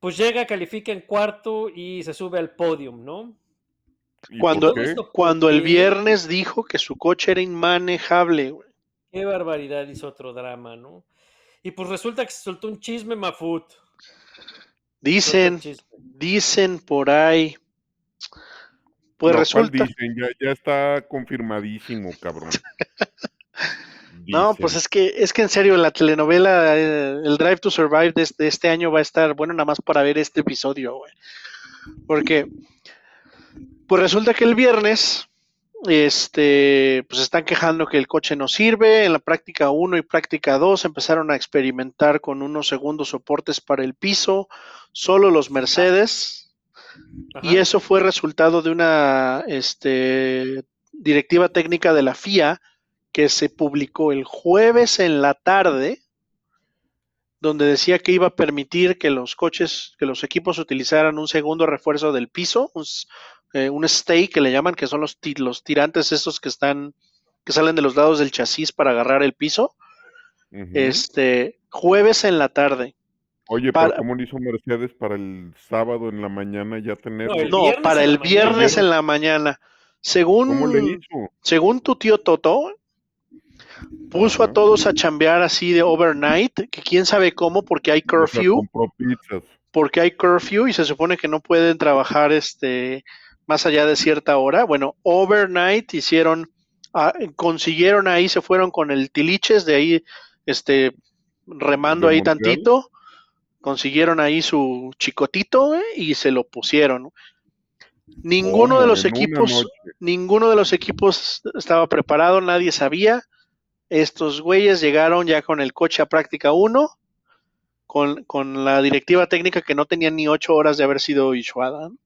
Pues llega, califica en cuarto y se sube al podium, ¿no? ¿y Cuando, cuando el viernes dijo que su coche era inmanejable, güey. Qué barbaridad hizo otro drama, ¿no? Y pues resulta que se soltó un chisme, Mafut. Dicen, dicen por ahí. Pues No, ¿cuál resulta. dicen? Ya, ya está confirmadísimo, cabrón. No, pues es que, es que en serio, la telenovela, eh, el Drive to Survive de, este- de este año va a estar bueno nada más para ver este episodio, güey. Porque, pues resulta que el viernes, este, pues están quejando que el coche no sirve. En la práctica 1 y práctica 2 empezaron a experimentar con unos segundos soportes para el piso, solo los Mercedes. Ajá. Y eso fue resultado de una este, directiva técnica de la FIA que se publicó el jueves en la tarde, donde decía que iba a permitir que los coches, que los equipos utilizaran un segundo refuerzo del piso, un, eh, un stay que le llaman, que son los, los tirantes estos que están, que salen de los lados del chasis para agarrar el piso. Este, jueves en la tarde. Oye, para- pero ¿cómo lo hizo Mercedes para el sábado en la mañana ya tenerlo? el No, para el viernes en la mañana. Según, ¿Cómo le hizo? según tu tío Toto, puso a todos a chambear así de overnight, que quién sabe cómo, porque hay O sea, curfew, porque hay curfew y se supone que no pueden trabajar este más allá de cierta hora. Bueno, overnight hicieron, ah, consiguieron ahí, se fueron con el tiliches de ahí, este, remando ¿De ahí tantito, consiguieron ahí su chicotito güey, y se lo pusieron. Ninguno de los equipos ninguno de los equipos estaba preparado, nadie sabía. Estos güeyes llegaron ya con el coche a práctica 1, con, con la directiva técnica que no tenía ni ocho horas de haber sido issuada. ¿no?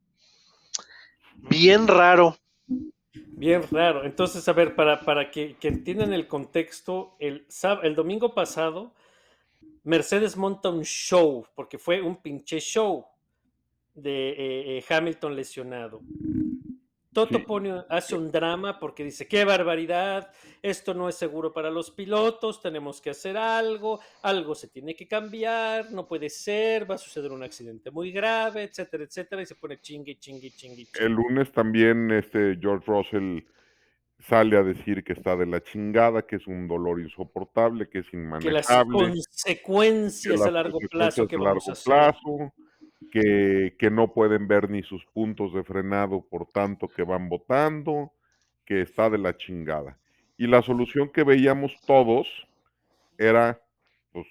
Bien raro. Bien raro. Entonces, a ver, para, para que, que entiendan el contexto, el, sab- el domingo pasado, Mercedes monta un show, porque fue un pinche show de eh, eh, Hamilton lesionado. Toto Sí. pone, hace un drama porque dice, qué barbaridad, esto no es seguro para los pilotos, tenemos que hacer algo, algo se tiene que cambiar, no puede ser, va a suceder un accidente muy grave, etcétera, etcétera, y se pone chingue, chingue, chingue, chingue. El lunes también este George Russell sale a decir que está de la chingada, que es un dolor insoportable, que es que las inmanejable, que consecuencias las a largo plazo consecuencias que a vamos a largo hacer. plazo, que, que no pueden ver ni sus puntos de frenado por tanto que van votando, que está de la chingada. Y la solución que veíamos todos era, pues,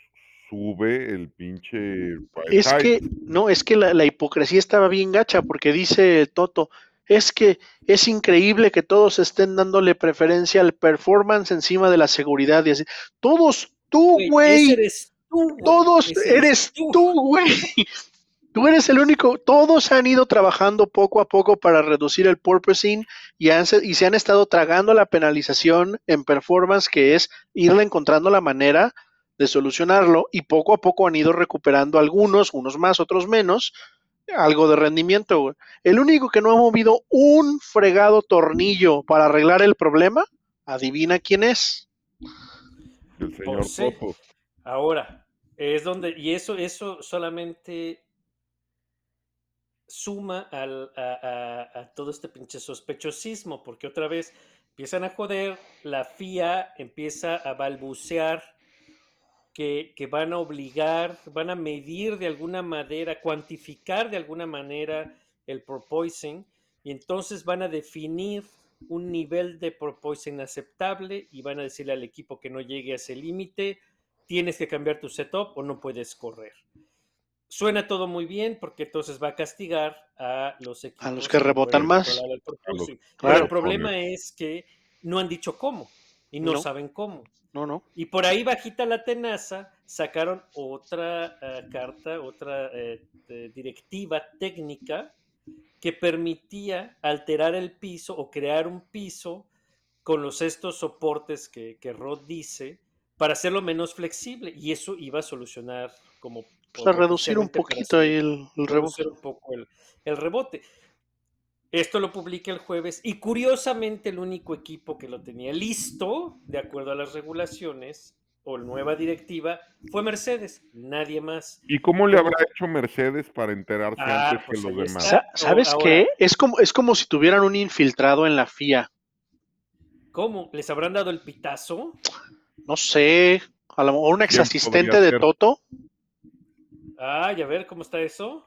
sube el pinche Es que, no, es que la, la hipocresía estaba bien gacha porque dice Toto, es que es increíble que todos estén dándole preferencia al performance encima de la seguridad y así. Todos, tú, Güey, todos ese eres tú, güey. Tú eres el único, todos han ido trabajando poco a poco para reducir el porpoising y, han y se han estado tragando la penalización en performance, que es irle encontrando la manera de solucionarlo y poco a poco han ido recuperando algunos, unos más, otros menos, algo de rendimiento. güey. El único que no ha movido un fregado tornillo para arreglar el problema, adivina quién es. El señor sí. Toto. Ahora, es donde, y eso, eso solamente suma al- a, a- a todo este pinche sospechosismo, porque otra vez empiezan a joder, la FIA empieza a balbucear que, que van a obligar, van a medir de alguna manera, cuantificar de alguna manera el porpoising, y entonces van a definir un nivel de porpoising aceptable y van a decirle al equipo que no llegue a ese límite, tienes que cambiar tu setup o no puedes correr. Suena todo muy bien porque entonces va a castigar a los equipos A los que rebotan más. el. Pero el problema es que no han dicho cómo y no, No. saben cómo. No, no. Y por ahí bajita la tenaza sacaron otra eh, carta, otra eh, eh, directiva técnica que permitía alterar el piso o crear un piso con los estos soportes que, que Rod dice para hacerlo menos flexible y eso iba a solucionar como O sea, reducir un poquito ahí el, el rebote. un poco el, el rebote. Esto lo publica el jueves y curiosamente el único equipo que lo tenía listo, de acuerdo a las regulaciones o nueva directiva, fue Mercedes, nadie más. ¿Y cómo le habrá hecho Mercedes para enterarse Ah, antes pues que ahí los demás? Sa- ¿Sabes Ahora- qué? Es como, es como si tuvieran un infiltrado en la FIA. ¿Cómo? ¿Les habrán dado el pitazo? No sé, a lo mejor un ex asistente de ser. Toto. Ay, a ver, ¿cómo está eso?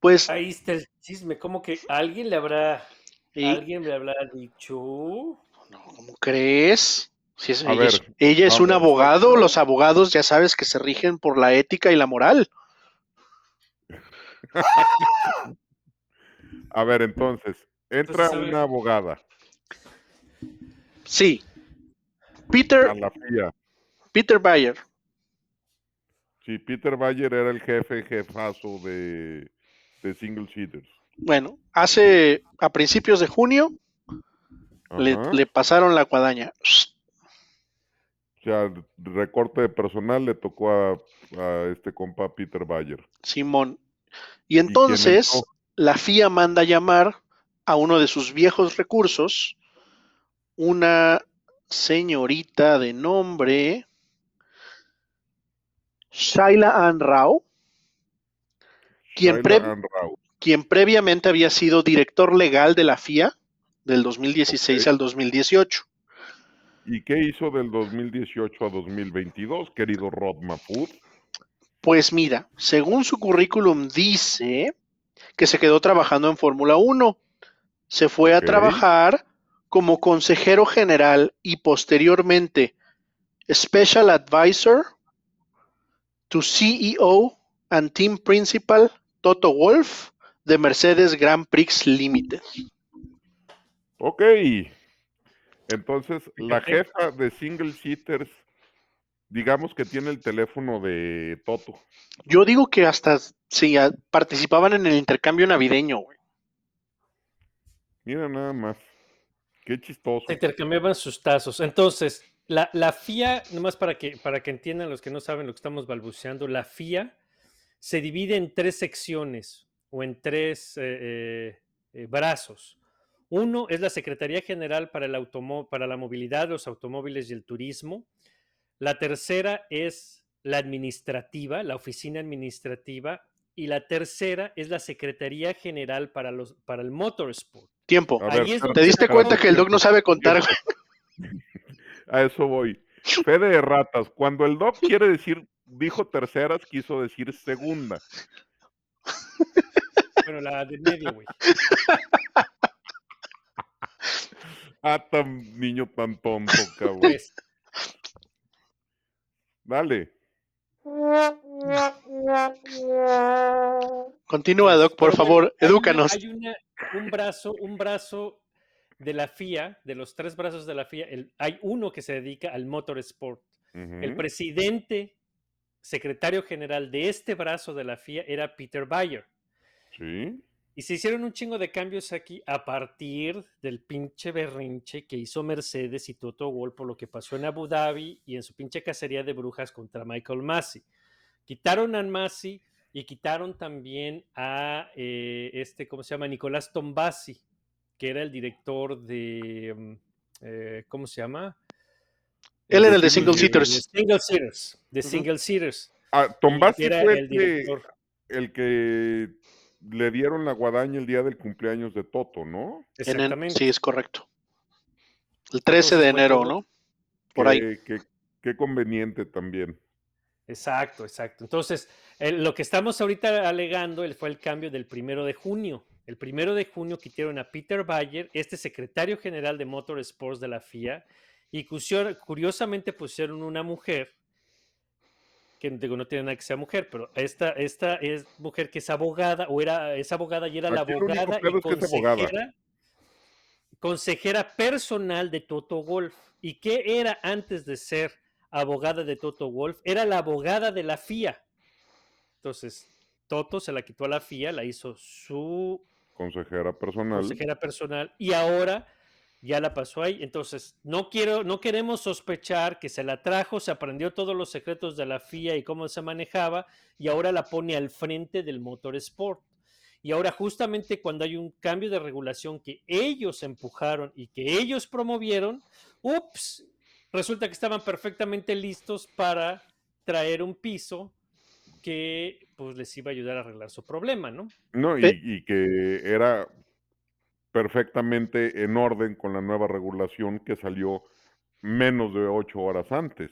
Pues, Ahí está el chisme, como que alguien le habrá, y- alguien le habrá dicho... no, ¿cómo crees? Si es, A ella, es, ver, ella es un abogado, los abogados ya sabes que se rigen por la ética y la moral. A ver, entonces, entra Entonces, una abogada Sí. Peter, a la FIA. Peter Bayer. Sí, Peter Bayer era el jefe, jefazo de, de Single Seaters. Bueno, hace a principios de junio le, le pasaron la guadaña. O sea, recorte de personal le tocó a, a este compa Peter Bayer. Simón. Y entonces la FIA manda llamar a uno de sus viejos recursos, una señorita de nombre Shaila Ann Rao, quien, pre- previamente había sido director legal de la FIA del 2016 Ok. al 2018. ¿Y qué hizo del 2018 a 2022, querido Rod Mapud? Pues mira, según su currículum dice que se quedó trabajando en Fórmula 1. Se fue a trabajar como consejero general y posteriormente Special Advisor to CEO and Team Principal Toto Wolf de Mercedes Grand Prix Limited. Ok. Entonces, la jefa de Single Seaters, digamos que tiene el teléfono de Toto. Yo digo que hasta sí, participaban en el intercambio navideño, güey. Mira nada más. Qué chistoso. Se intercambiaban sus tazos. Entonces, la, la FIA, nomás para que, para que entiendan los que no saben lo que estamos balbuceando, la FIA se divide en tres secciones o en tres eh, eh, eh, brazos. Uno es la Secretaría General para, el automó- para la Movilidad, los Automóviles y el Turismo. La tercera es la administrativa, la oficina administrativa. Y la tercera es la Secretaría General para, los, para el Motorsport. Tiempo. Ver, es ¿Te diste cuenta que el Doc no sabe contar? A eso voy. Fede de ratas. Cuando el doc quiere decir, dijo terceras, quiso decir segunda. Bueno, la de medio, güey. Ah, tan niño tan tonto, cabrón. Pues, Dale. Continúa, Doc, por favor, hay una- edúcanos. Hay una- un brazo, un brazo de la FIA, de los tres brazos de la FIA, el- hay uno que se dedica al motorsport. El presidente, secretario general de este brazo de la FIA era Peter Bayer. Sí. Y se hicieron un chingo de cambios aquí a partir del pinche berrinche que hizo Mercedes y Toto Wolff por lo que pasó en Abu Dhabi y en su pinche cacería de brujas contra Michael Massey. Quitaron a Massey y quitaron también a eh, este, ¿cómo se llama? Nicolás Tombasi, que era el director de, mm, eh, ¿cómo se llama? Él era el de Single Seaters. Single Seaters. De. Single Seaters. Ah, era fue el que, director. el que le dieron la guadaña el día del cumpleaños de Toto, ¿no? En en- Exactamente. sí, es correcto. El 13 de enero, ¿no? Por ahí. Qué, qué- conveniente también. Exacto, exacto. Entonces, el- lo que estamos ahorita alegando el- fue el cambio del primero de junio. El primero de junio quitaron a Peter Bayer, este secretario general de Motorsports de la FIA, y curiosamente pusieron una mujer, que digo, no tiene nada que sea mujer, pero esta, esta es mujer que es abogada, o era, es abogada y era la Aquí abogada y que abogada. consejera, consejera personal de Toto Wolf. ¿Y qué era antes de ser abogada de Toto Wolf? Era la abogada de la FIA. Entonces, Toto se la quitó a la FIA, la hizo su Consejera personal. consejera personal y ahora ya la pasó ahí. Entonces, no quiero, no queremos sospechar que se la trajo, se aprendió todos los secretos de la FIA y cómo se manejaba y ahora la pone al frente del motorsport. Y ahora justamente cuando hay un cambio de regulación que ellos empujaron y que ellos promovieron, ups, resulta que estaban perfectamente listos para traer un piso que pues les iba a ayudar a arreglar su problema, ¿no? No, y, y que era perfectamente en orden con la nueva regulación que salió menos de ocho horas antes.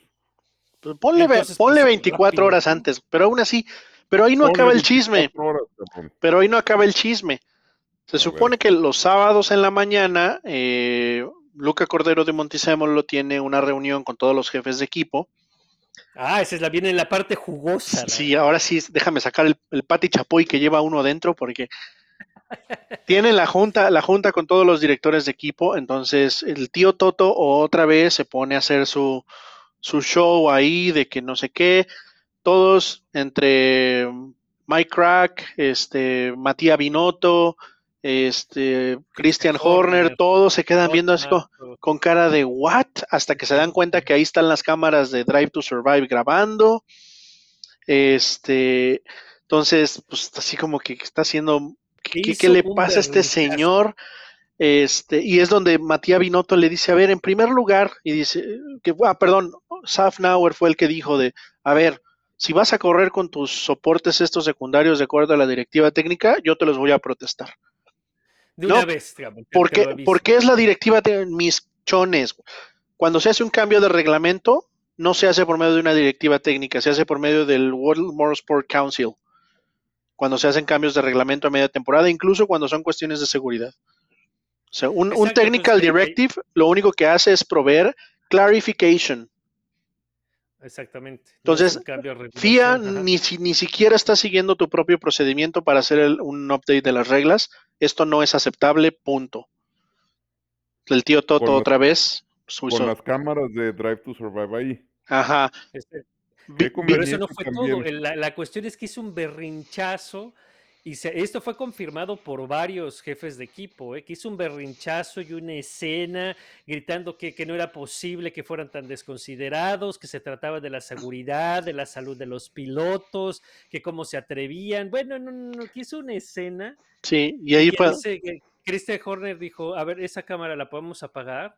Pues ponle, ve- Entonces, ponle pues, 24 rápido, horas antes, pero aún así, pero ahí no Ponle acaba el 24 chisme, horas, pero ahí no acaba el chisme. Se A supone que los sábados en la mañana, eh, Luca Cordero de Monticello tiene una reunión con todos los jefes de equipo. Ah, esa es la viene en la parte jugosa. Sí, ahora sí, déjame sacar el, el Pati Chapoy que lleva uno adentro porque tiene la junta, la junta con todos los directores de equipo. Entonces, el tío Toto otra vez se pone a hacer su, su show ahí de que no sé qué. Todos entre Mike Crack, este, Matías Binotto, este, Christian Horner, Horner, todos se quedan viendo así Otto, con cara de what hasta que se dan cuenta que ahí están las cámaras de Drive to Survive grabando. Este, entonces, pues así como que está haciendo, ¿qué, qué- qué Hizo le pasa a este señor? Este, y es donde Matías Binotto le dice, a ver, en primer lugar, y dice, que, ah, perdón, Safnauer fue el que dijo de, a ver, si vas a correr con tus soportes estos secundarios de acuerdo a la directiva técnica, yo te los voy a protestar. De No, una vez, digamos, te- ¿Por te lo qué, aviso. por qué es la directiva de mis chones? Cuando se hace un cambio de reglamento, no se hace por medio de una directiva técnica, se hace por medio del World Motorsport Council. Cuando se hacen cambios de reglamento a media temporada, incluso cuando son cuestiones de seguridad. O sea, un, technical directive lo único que hace es proveer clarification. Exactamente. Entonces, FIA ni, si- ni siquiera está siguiendo tu propio procedimiento para hacer el- un update de las reglas. Esto no es aceptable, punto. El tío Toto Con las- otra vez. pues, Con las cámaras de Drive to Survive ahí. Ajá. Este, Pero eso no fue también. todo. el- La, la cuestión es que hizo un berrinchazo y se- esto fue confirmado por varios jefes de equipo, ¿eh? que hizo un berrinchazo y una escena gritando que, que no era posible que fueran tan desconsiderados, que se trataba de la seguridad, de la salud de los pilotos, que cómo se atrevían. Bueno, no, no, no, que hizo una escena. Sí, y ahí fue. Christian Horner dijo, a ver, esa cámara la podemos apagar.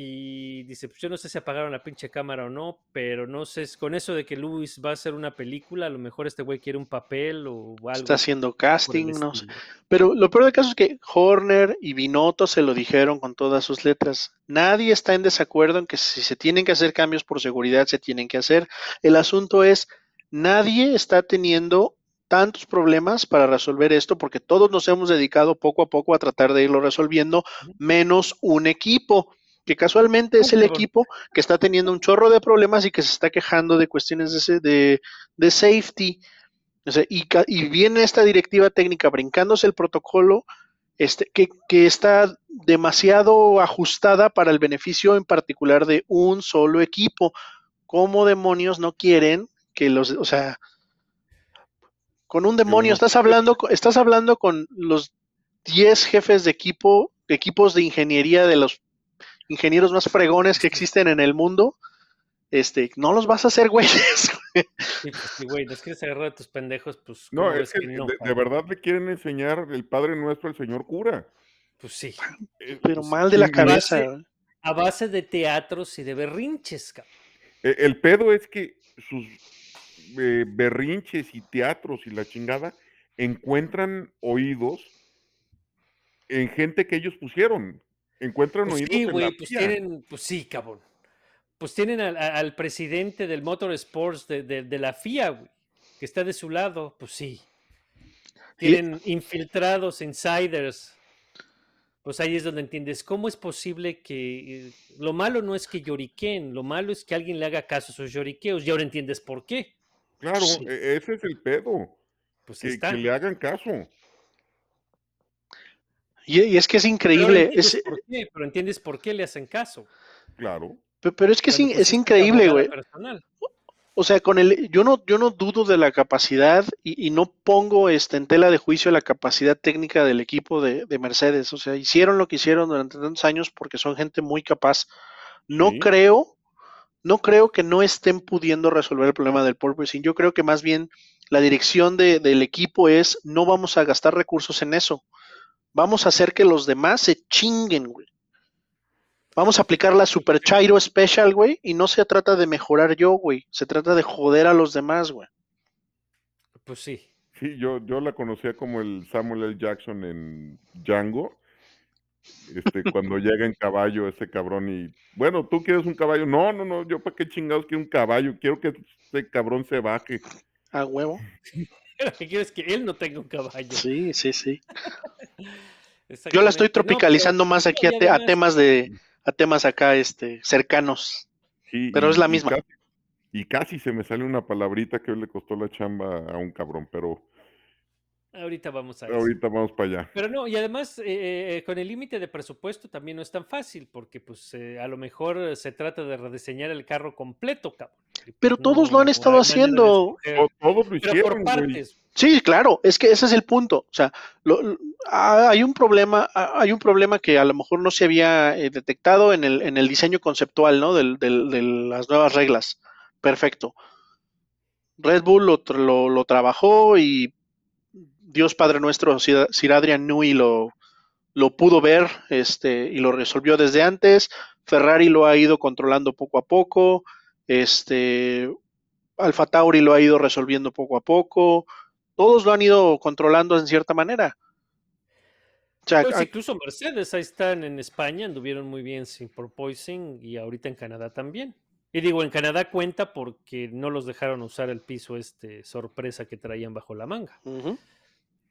Y dice, pues yo no sé si apagaron la pinche cámara o no, pero no sé, con eso de que Luis va a hacer una película, a lo mejor este güey quiere un papel o algo. Está haciendo casting, no sé. Pero lo peor del caso es que Horner y Binotto se lo dijeron con todas sus letras. Nadie está en desacuerdo en que si se tienen que hacer cambios por seguridad, se tienen que hacer. El asunto es, nadie está teniendo tantos problemas para resolver esto porque todos nos hemos dedicado poco a poco a tratar de irlo resolviendo, menos un equipo que casualmente es el equipo que está teniendo un chorro de problemas y que se está quejando de cuestiones de, de, de safety. O sea, y, y viene esta directiva técnica brincándose el protocolo este, que, que está demasiado ajustada para el beneficio en particular de un solo equipo. ¿Cómo demonios no quieren que los, o sea, con un demonio, estás hablando, estás hablando con los 10 jefes de equipo, equipos de ingeniería de los ingenieros más fregones que existen en el mundo, este, no los vas a hacer güeyes. Sí, pues, sí, güey, nos quieres agarrar a tus pendejos, pues No, ¿cómo es que que no? de, de verdad le quieren enseñar el Padre Nuestro al señor cura. Pues sí, Eh, Pero pues, mal de la cabeza. base- a base de teatros y de berrinches, cabrón. eh, El pedo es que sus eh, berrinches y teatros y la chingada, encuentran oídos en gente que ellos pusieron. Encuentran Pues sí, en la güey, pues tienen, pues sí, cabrón. Pues tienen al, presidente del Motorsports de, de- de la FIA, güey, que está de su lado, pues sí. Tienen infiltrados, insiders. Pues ahí es donde entiendes cómo es posible que eh, lo malo no es que lloriquen, lo malo es que alguien le haga caso a sus lloriqueos y ahora entiendes por qué. Claro, Sí. e- ese es el pedo. Pues Que, está. que le hagan caso. Y, y es que es Pero increíble, entiendes es- por qué, pero entiendes por qué le hacen caso. Claro. pe- pero es que es, pues, es increíble, güey. O sea, con el, yo no, yo no dudo de la capacidad y, y no pongo este, en tela de juicio la capacidad técnica del equipo de, de Mercedes. O sea, hicieron lo que hicieron durante tantos años porque son gente muy capaz. No Sí. creo, no creo que no estén pudiendo resolver el problema del porpoising. Yo creo que más bien la dirección de- del equipo es no vamos a gastar recursos en eso. Vamos a hacer que los demás se chinguen, güey. Vamos a aplicar la Super Chairo Special, güey, y no se trata de mejorar yo, güey. Se trata de joder a los demás, güey. Pues sí. Sí, yo, yo la conocía como el Samuel L. Jackson en Django. Este, cuando llega en caballo ese cabrón y, bueno, ¿tú quieres un caballo? No, no, no, yo para qué chingados quiero un caballo, quiero que ese cabrón se baje. A huevo. Lo que quiero es que él no tenga un caballo. Sí, sí, sí. Yo la estoy No, pero- tropicalizando más aquí a, y te- a además- temas de, a temas acá, este, cercanos. Sí, Pero y- es la y misma. casi- y casi se me sale una palabrita que hoy le costó la chamba a un cabrón, pero Ahorita vamos a eso. ahorita vamos para allá. Pero no, y además eh, eh, con el límite de presupuesto también no es tan fácil, porque pues eh, a lo mejor se trata de rediseñar el carro completo, cabrón. y, Pero pues, todos lo han estado haciendo. To- Todos lo Pero hicieron, por güey. partes. Sí, claro, es que ese es el punto. O sea, lo- lo- ah, hay un problema, ah, hay un problema que a lo mejor no se había eh, detectado en el, en el diseño conceptual, ¿no? Del- del- de las nuevas reglas. Perfecto. Red Bull lo- lo trabajó y Dios Padre Nuestro, Sir, Adrian Newey lo, lo pudo ver este, y lo resolvió desde antes. Ferrari lo ha ido controlando poco a poco. Este, Alfa Tauri lo ha ido resolviendo poco a poco todos lo han ido controlando en cierta manera. O sea, Pues incluso Mercedes, ahí están en España, anduvieron muy bien sin porpoising y ahorita en Canadá también. Y digo, en Canadá cuenta porque no los dejaron usar el piso este sorpresa que traían bajo la manga. Ujú.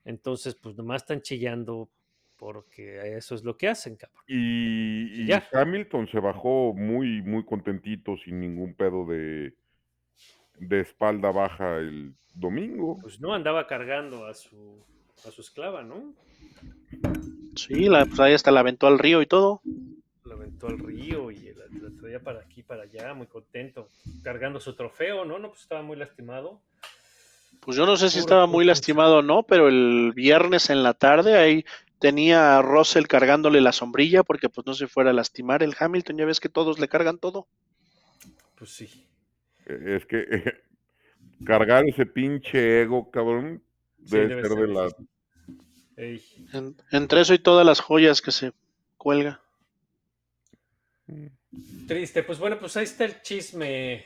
Entonces, pues nomás están chillando porque eso es lo que hacen, cabrón. Y, y Ya. Hamilton se bajó muy, muy contentito, sin ningún pedo de, de espalda baja el domingo. Pues no andaba cargando a su, a su esclava, ¿no? Sí, la, pues ahí hasta la aventó al río y todo. Lo aventó al río y la, la traía para aquí, para allá, muy contento, cargando su trofeo, ¿no? No, pues estaba muy lastimado. Pues yo no sé si estaba muy lastimado o no, pero el viernes en la tarde ahí tenía a Russell cargándole la sombrilla porque pues no se fuera a lastimar el Hamilton. Ya ves que todos le cargan todo. Pues sí. Eh, Es que cargar ese pinche ego, cabrón, Sí, debe, debe ser ser de la... difícil. Ey. En- entre eso y todas las joyas que se cuelga. Triste, pues bueno, pues ahí está el chisme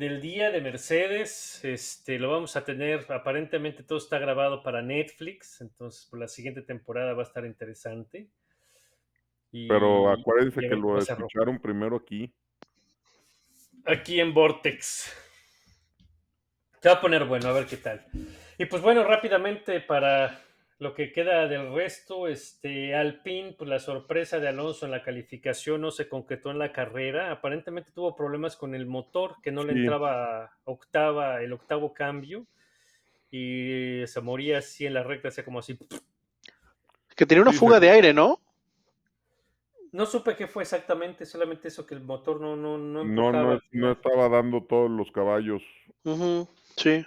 del día de Mercedes. Este, lo vamos a tener, aparentemente todo está grabado para Netflix, entonces por la siguiente temporada va a estar interesante. Y- Pero acuérdense que lo escucharon primero aquí. aquí en Vortex. Se va a poner bueno, a ver qué tal. Y pues bueno, rápidamente para lo que queda del resto, este Alpine, pues la sorpresa de Alonso en la calificación no se concretó en la carrera. Aparentemente tuvo problemas con el motor, que no le entraba octava, el octavo cambio. Y se moría así en la recta, hacía como así. Que tenía una fuga de aire, ¿no? No supe qué fue exactamente, solamente eso que el motor no, no, No, no no, no estaba dando todos los caballos. Ujú, Sí.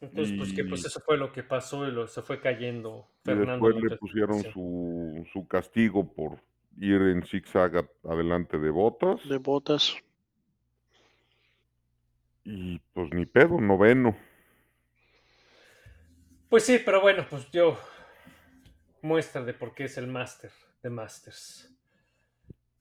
Entonces, pues que pues Y- eso fue lo que pasó y lo, se fue cayendo Y Fernando. después en le pusieron su, su castigo por ir en zigzag a- adelante de botas. De botas. Y pues ni pedo, noveno. Pues sí, pero bueno, pues yo muestra de por qué es el máster de Masters.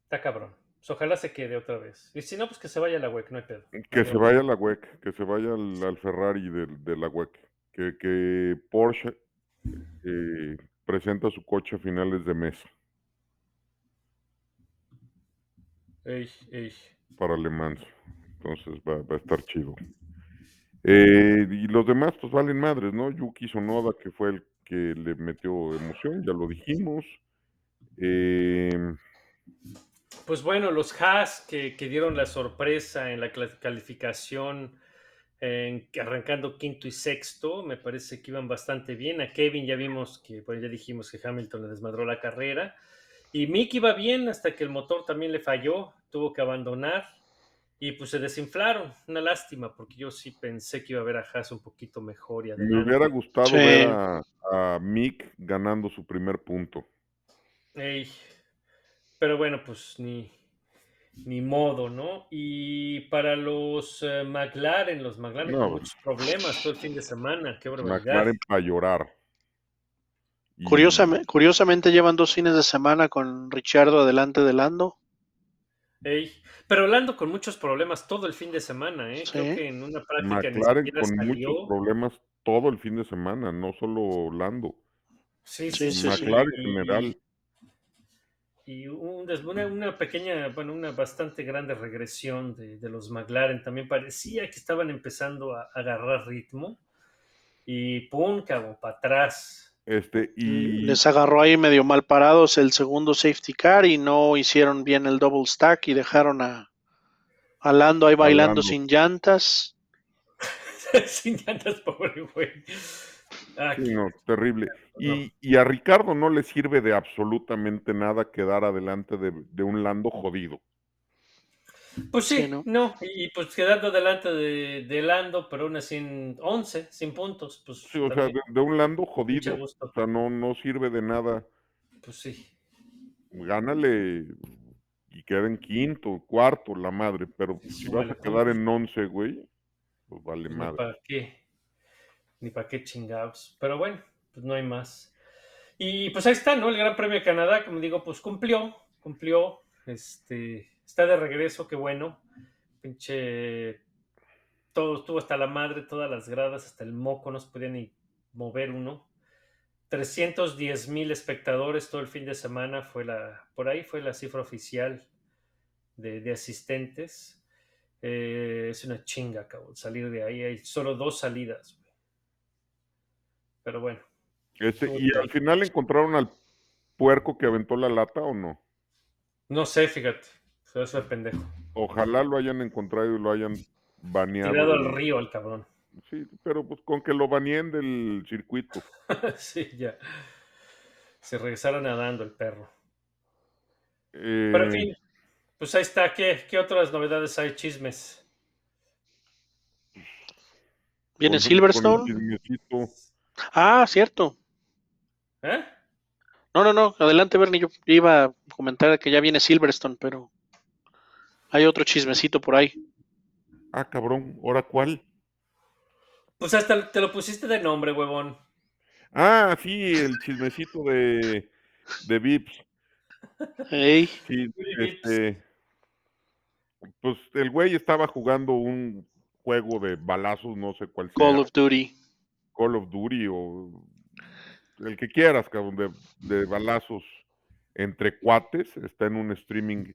Está cabrón. Pues ojalá se quede otra vez. Y si no, pues que se vaya a la WEC, no hay pedo. Que se vaya a la WEC, que se vaya al, al Ferrari de, de la WEC. Que, que Porsche eh, presenta su coche a finales de mes Ey, ey. para Le Mans. Entonces va, va a estar chido. Eh, y los demás, pues valen madres, ¿no? Yuki Sonoda, que fue el que le metió emoción, ya lo dijimos. Eh, Pues bueno, los Haas que, que dieron la sorpresa en la calificación, en- que arrancando quinto y sexto, me parece que iban bastante bien. A Kevin ya vimos que, bueno, ya dijimos que Hamilton le desmadró la carrera. Y Mick iba bien hasta que el motor también le falló, tuvo que abandonar y pues se desinflaron. Una lástima, porque yo sí pensé que iba a ver a Haas un poquito mejor y me hubiera gustado Sí. ver a, a Mick ganando su primer punto. Ey, Pero bueno, pues ni, ni modo, ¿no? Y para los eh, McLaren, los McLaren No, con muchos problemas todo el fin de semana, qué barbaridad. McLaren para llorar. Y- Curiosamente, curiosamente llevan dos fines de semana con Richardo adelante de Lando. Ey, Pero Lando con muchos problemas todo el fin de semana, ¿eh? Creo que en una práctica McLaren con salió. muchos problemas todo el fin de semana, no solo Lando. Sí, Sí, sí, sí, sí. McLaren en Y- general. Y un una, una pequeña, bueno, una bastante grande regresión de, de los McLaren. También parecía que estaban empezando a, a agarrar ritmo. Y pum, cabrón, para atrás. Este, y Les agarró ahí medio mal parados el segundo safety car y no hicieron bien el double stack y dejaron a, a Lando ahí bailando Lando. sin llantas. Sin llantas, pobre güey. Ah, sí, no, terrible. Y, y a Ricardo no le sirve de absolutamente nada quedar adelante de, de un Lando jodido. Pues sí, Sí, ¿no? ¿no? Y, y, pues quedando delante de, de Lando, pero aún así en 11, sin puntos, pues Sí, o sea, de, de un Lando jodido. O sea, no, no sirve de nada. Pues sí. Gánale y queda en quinto, cuarto, la madre. Pero si vas a quedar en once, güey, pues vale Pues ni madre. para qué. Ni para qué chingados. Pero bueno, pues no hay más. Y pues ahí está, ¿no? El Gran Premio de Canadá, como digo, pues cumplió, cumplió. Este, está de regreso, qué bueno. Pinche. Todo estuvo hasta la madre, todas las gradas, hasta el moco, no se podía ni mover uno. 310 mil espectadores todo el fin de semana fue la, por ahí fue la cifra oficial de, asistentes. Eh, es una chinga, cabrón, salir de ahí. Hay solo dos salidas. Pero bueno, Este, ¿Y al final encontraron al puerco que aventó la lata o no? no sé, fíjate. Eso es pendejo. Ojalá lo hayan encontrado y lo hayan baneado. Tirado al río al cabrón. Sí, pero pues con que lo baneen del circuito. sí, ya. Se regresaron nadando el perro. Eh, Pero en fin, pues ahí está. ¿Qué, qué otras novedades hay? Chismes. Viene Silverstone. Ah, cierto. ¿Eh? No, no, no. Adelante, Bernie. Yo iba a comentar que ya viene Silverstone, pero hay otro chismecito por ahí. Ah, cabrón, ¿ahora cuál? Pues hasta te lo pusiste de nombre, huevón. Ah, sí, el chismecito de, de Vips. Ey, Sí, este, pues el güey estaba jugando un juego de balazos, no sé cuál sea, Call of Duty. Call of Duty o el que quieras, cabrón, de, de balazos entre cuates, está en un streaming.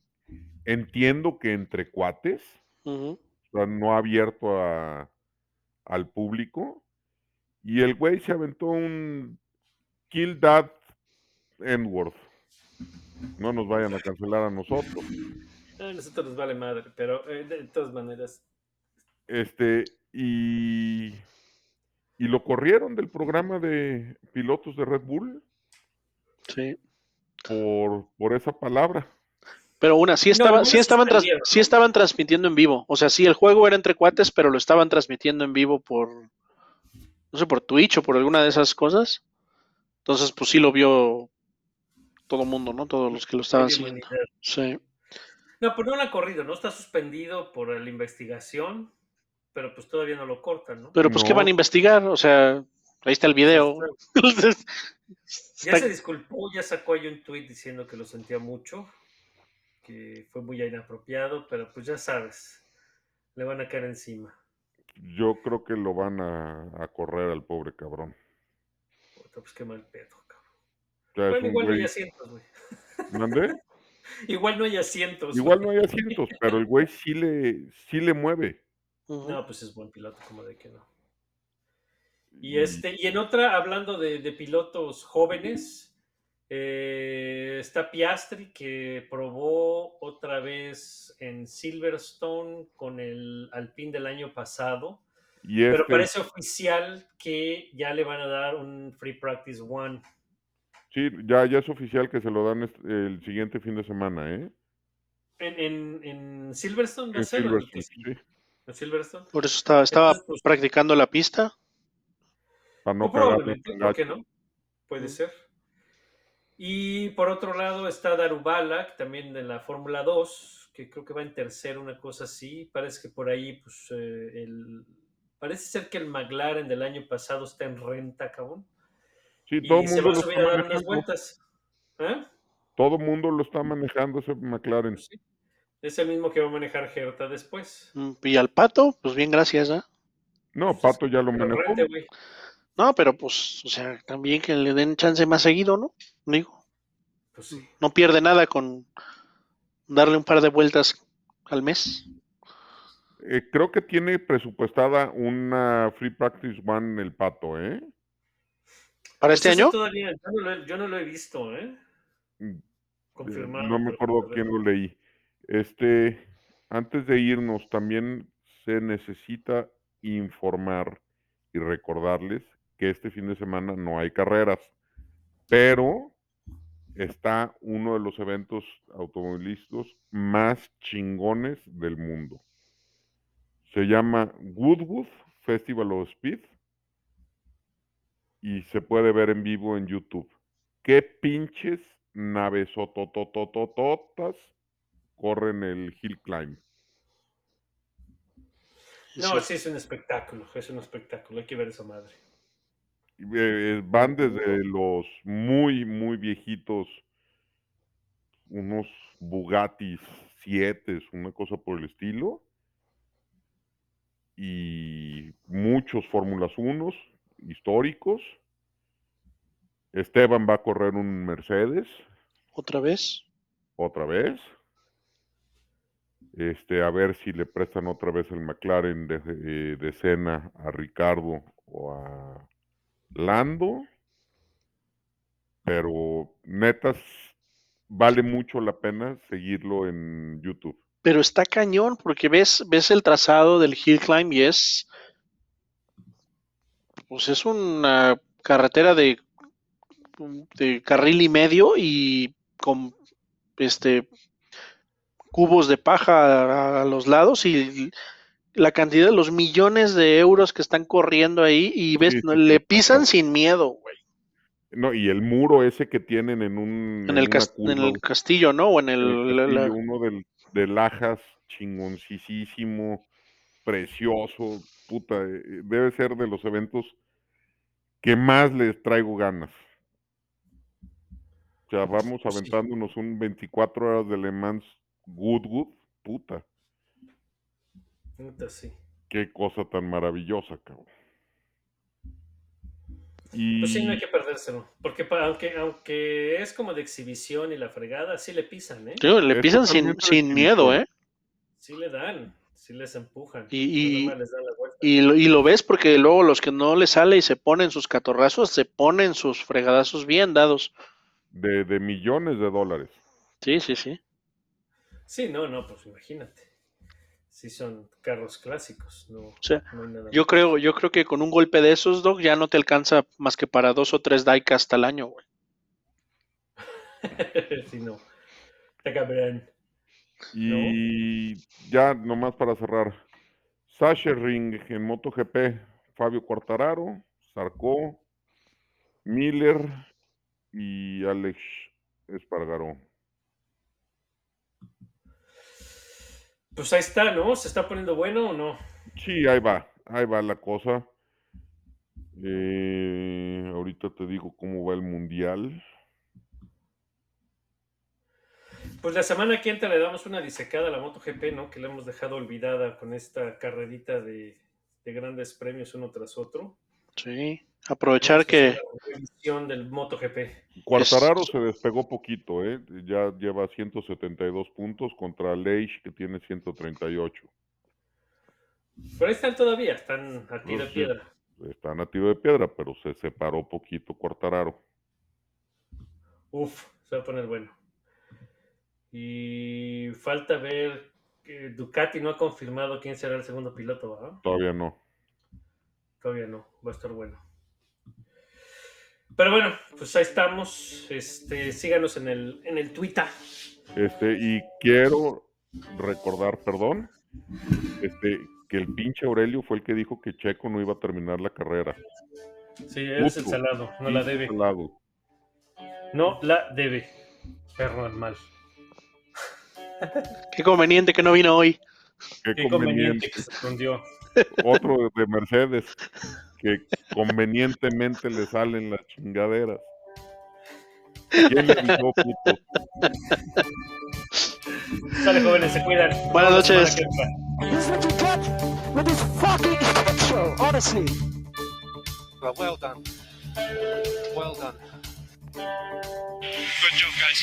Entiendo que entre cuates, Ujú. o sea, no abierto a, al público. Y el güey se aventó un Kill That N-word. No nos vayan a cancelar a nosotros. A nosotros nos vale madre, pero eh, de todas maneras. Este, y, y lo corrieron del programa de pilotos de Red Bull Sí. por, por esa palabra. Pero una, sí, estaba, no sí, estaban tras- suspendieron, sí estaban transmitiendo en vivo. O sea, sí, el juego era entre cuates, pero lo estaban transmitiendo en vivo por, no sé, por Twitch o por alguna de esas cosas. Entonces, pues sí lo vio todo el mundo, ¿no? Todos los que lo estaban siguiendo. Sí. No, pero no lo ha corrido, ¿no? Está suspendido por la investigación, pero pues todavía no lo cortan, ¿no? Pero pues, ¿qué van a investigar? O sea, ahí está el video. Ya se disculpó, ya sacó ahí un tweet diciendo que lo sentía mucho. que fue muy inapropiado, pero pues ya sabes, le van a caer encima. Yo creo que lo van a, a correr al pobre cabrón. Puta, pues qué mal pedo, cabrón. Ya Bueno, igual no hay asientos, güey. ¿Mande? Igual no hay asientos. Igual güey. no hay asientos, pero el güey sí le, sí le mueve. No, pues es buen piloto, como de que no. Y este, y en otra, hablando de, de pilotos jóvenes, eh, está Piastri que probó otra vez en Silverstone con el Alpine del año pasado, Y pero parece oficial que ya le van a dar un Free Practice One. sí, ya, ya es oficial que se lo dan el siguiente fin de semana, ¿eh? En, en, en Silverstone va a ser, sí, ¿En Silverstone? Por eso estaba, estaba Entonces, pues- practicando la pista. para no cagarla probablemente, ¿por qué no? Puede ser. Y por otro lado está Darubalak, también de la Fórmula 2, que creo que va en tercero, una cosa así. Parece que por ahí, pues, eh, el... parece ser que el McLaren del año pasado está en renta, cabrón. Sí, Y todo el se mundo va a lo subir está a dar unas manejando. vueltas. ¿Eh? Todo el mundo lo está manejando ese McLaren. Pues sí. Es el mismo que va a manejar Gerta después. Mm, Y al pato, pues bien, gracias. ¿ah? No, Pato ya lo Pero manejó. rente. No, pero pues, o sea, también que le den chance más seguido, ¿no? Digo, Pues sí. no pierde nada con darle un par de vueltas al mes. Eh, creo que tiene presupuestada una Free Practice One el Pato, ¿eh? ¿Para Pues este año? Todavía, yo, no lo he, yo no lo he visto, ¿eh? Mm, Confirmado. No me acuerdo quién lo leí. Este, antes de irnos, también se necesita informar y recordarles que este fin de semana no hay carreras, pero está uno de los eventos automovilísticos más chingones del mundo. Se llama Goodwood Festival of Speed y se puede ver en vivo en YouTube. ¿Qué pinches naves totototototas corren el Hill Climb? No, sí, es un espectáculo, es un espectáculo, hay que ver esa madre. Eh, van desde los muy, muy viejitos, unos Bugattis 7, una cosa por el estilo, y muchos Fórmulas 1 históricos. Esteban va a correr un Mercedes ¿Otra vez? otra vez. Este, a ver si le prestan otra vez el McLaren de, eh, de cena a Ricardo o a Lando. Pero netas, vale mucho la pena seguirlo en YouTube. Pero está cañón porque ves, ves el trazado del Hill Climb y es, pues es una carretera de, de carril y medio y con este cubos de paja a, a los lados y la cantidad de los millones de euros que están corriendo ahí y ves, Sí, sí, le pisan sin miedo, güey. No, y el muro ese que tienen en un En el, en castillo, ¿no? O en el, el la- la- castillo, uno del, de Lajas, chingoncísimo, precioso, puta, eh, debe ser de los eventos que más les traigo ganas. O sea, vamos aventándonos un 24 horas de Le Mans Goodwood, puta, Puta, sí. qué cosa tan maravillosa, cabrón. Y Pues sí, no hay que perdérselo. Porque aunque, aunque es como de exhibición y la fregada, sí le pisan, ¿eh? Tío, le pisan sin, sin miedo. ¿eh? Sí le dan, sí les empujan. Y- y- nomás les dan la vuelta. Y lo, y lo ves porque luego los que no les sale y se ponen sus catorrazos, se ponen sus fregadazos bien dados. de, de millones de dólares. Sí, sí, sí. Sí, no, no, pues imagínate. Sí son carros clásicos, no, O sea, no hay nada yo creo, yo creo que con un golpe de esos, Doc, ya no te alcanza más que para dos o tres diecast al año, güey. sí, no. Está cabrón. Y ya nomás para cerrar. Sasha Ring en MotoGP, Fabio Quartararo, Sarko, Miller y Alex Espargaró. Pues ahí está, ¿no? ¿Se está poniendo bueno o no? Sí, ahí va, ahí va la cosa. Eh, ahorita te digo cómo va el mundial. Pues la semana que entra le damos una disecada a la MotoGP, ¿no? Que la hemos dejado olvidada con esta carrerita de, de grandes premios uno tras otro. Sí. Aprovechar que La revisión del MotoGP. Cuartararo Es- se despegó poquito, ¿eh? Ya lleva 172 puntos contra Leish, que tiene 138. Pero ahí están todavía, están a tiro de Pues sí. piedra. Está nativo de piedra, pero se separó poquito Cuartararo. Uf, se va a poner bueno. Y falta ver que Ducati no ha confirmado quién será el segundo piloto, ¿verdad? Todavía no. Todavía no, va a estar bueno. Pero bueno, pues ahí estamos. Este, síganos en el, en el Twitter. Este, y quiero recordar, perdón, este, que el pinche Aurelio fue el que dijo que Checo no iba a terminar la carrera. Sí, es el salado, no la debe. Salado. No la debe. Perro al mal. qué conveniente que no vino hoy. Qué, Qué conveniente que se escondió. Otro de Mercedes, que convenientemente le salen las chingaderas. ¿Quién le dijo puto? Sale jóvenes, se cuidan. Buenas noches. Well, well done. Well done. Good job, guys.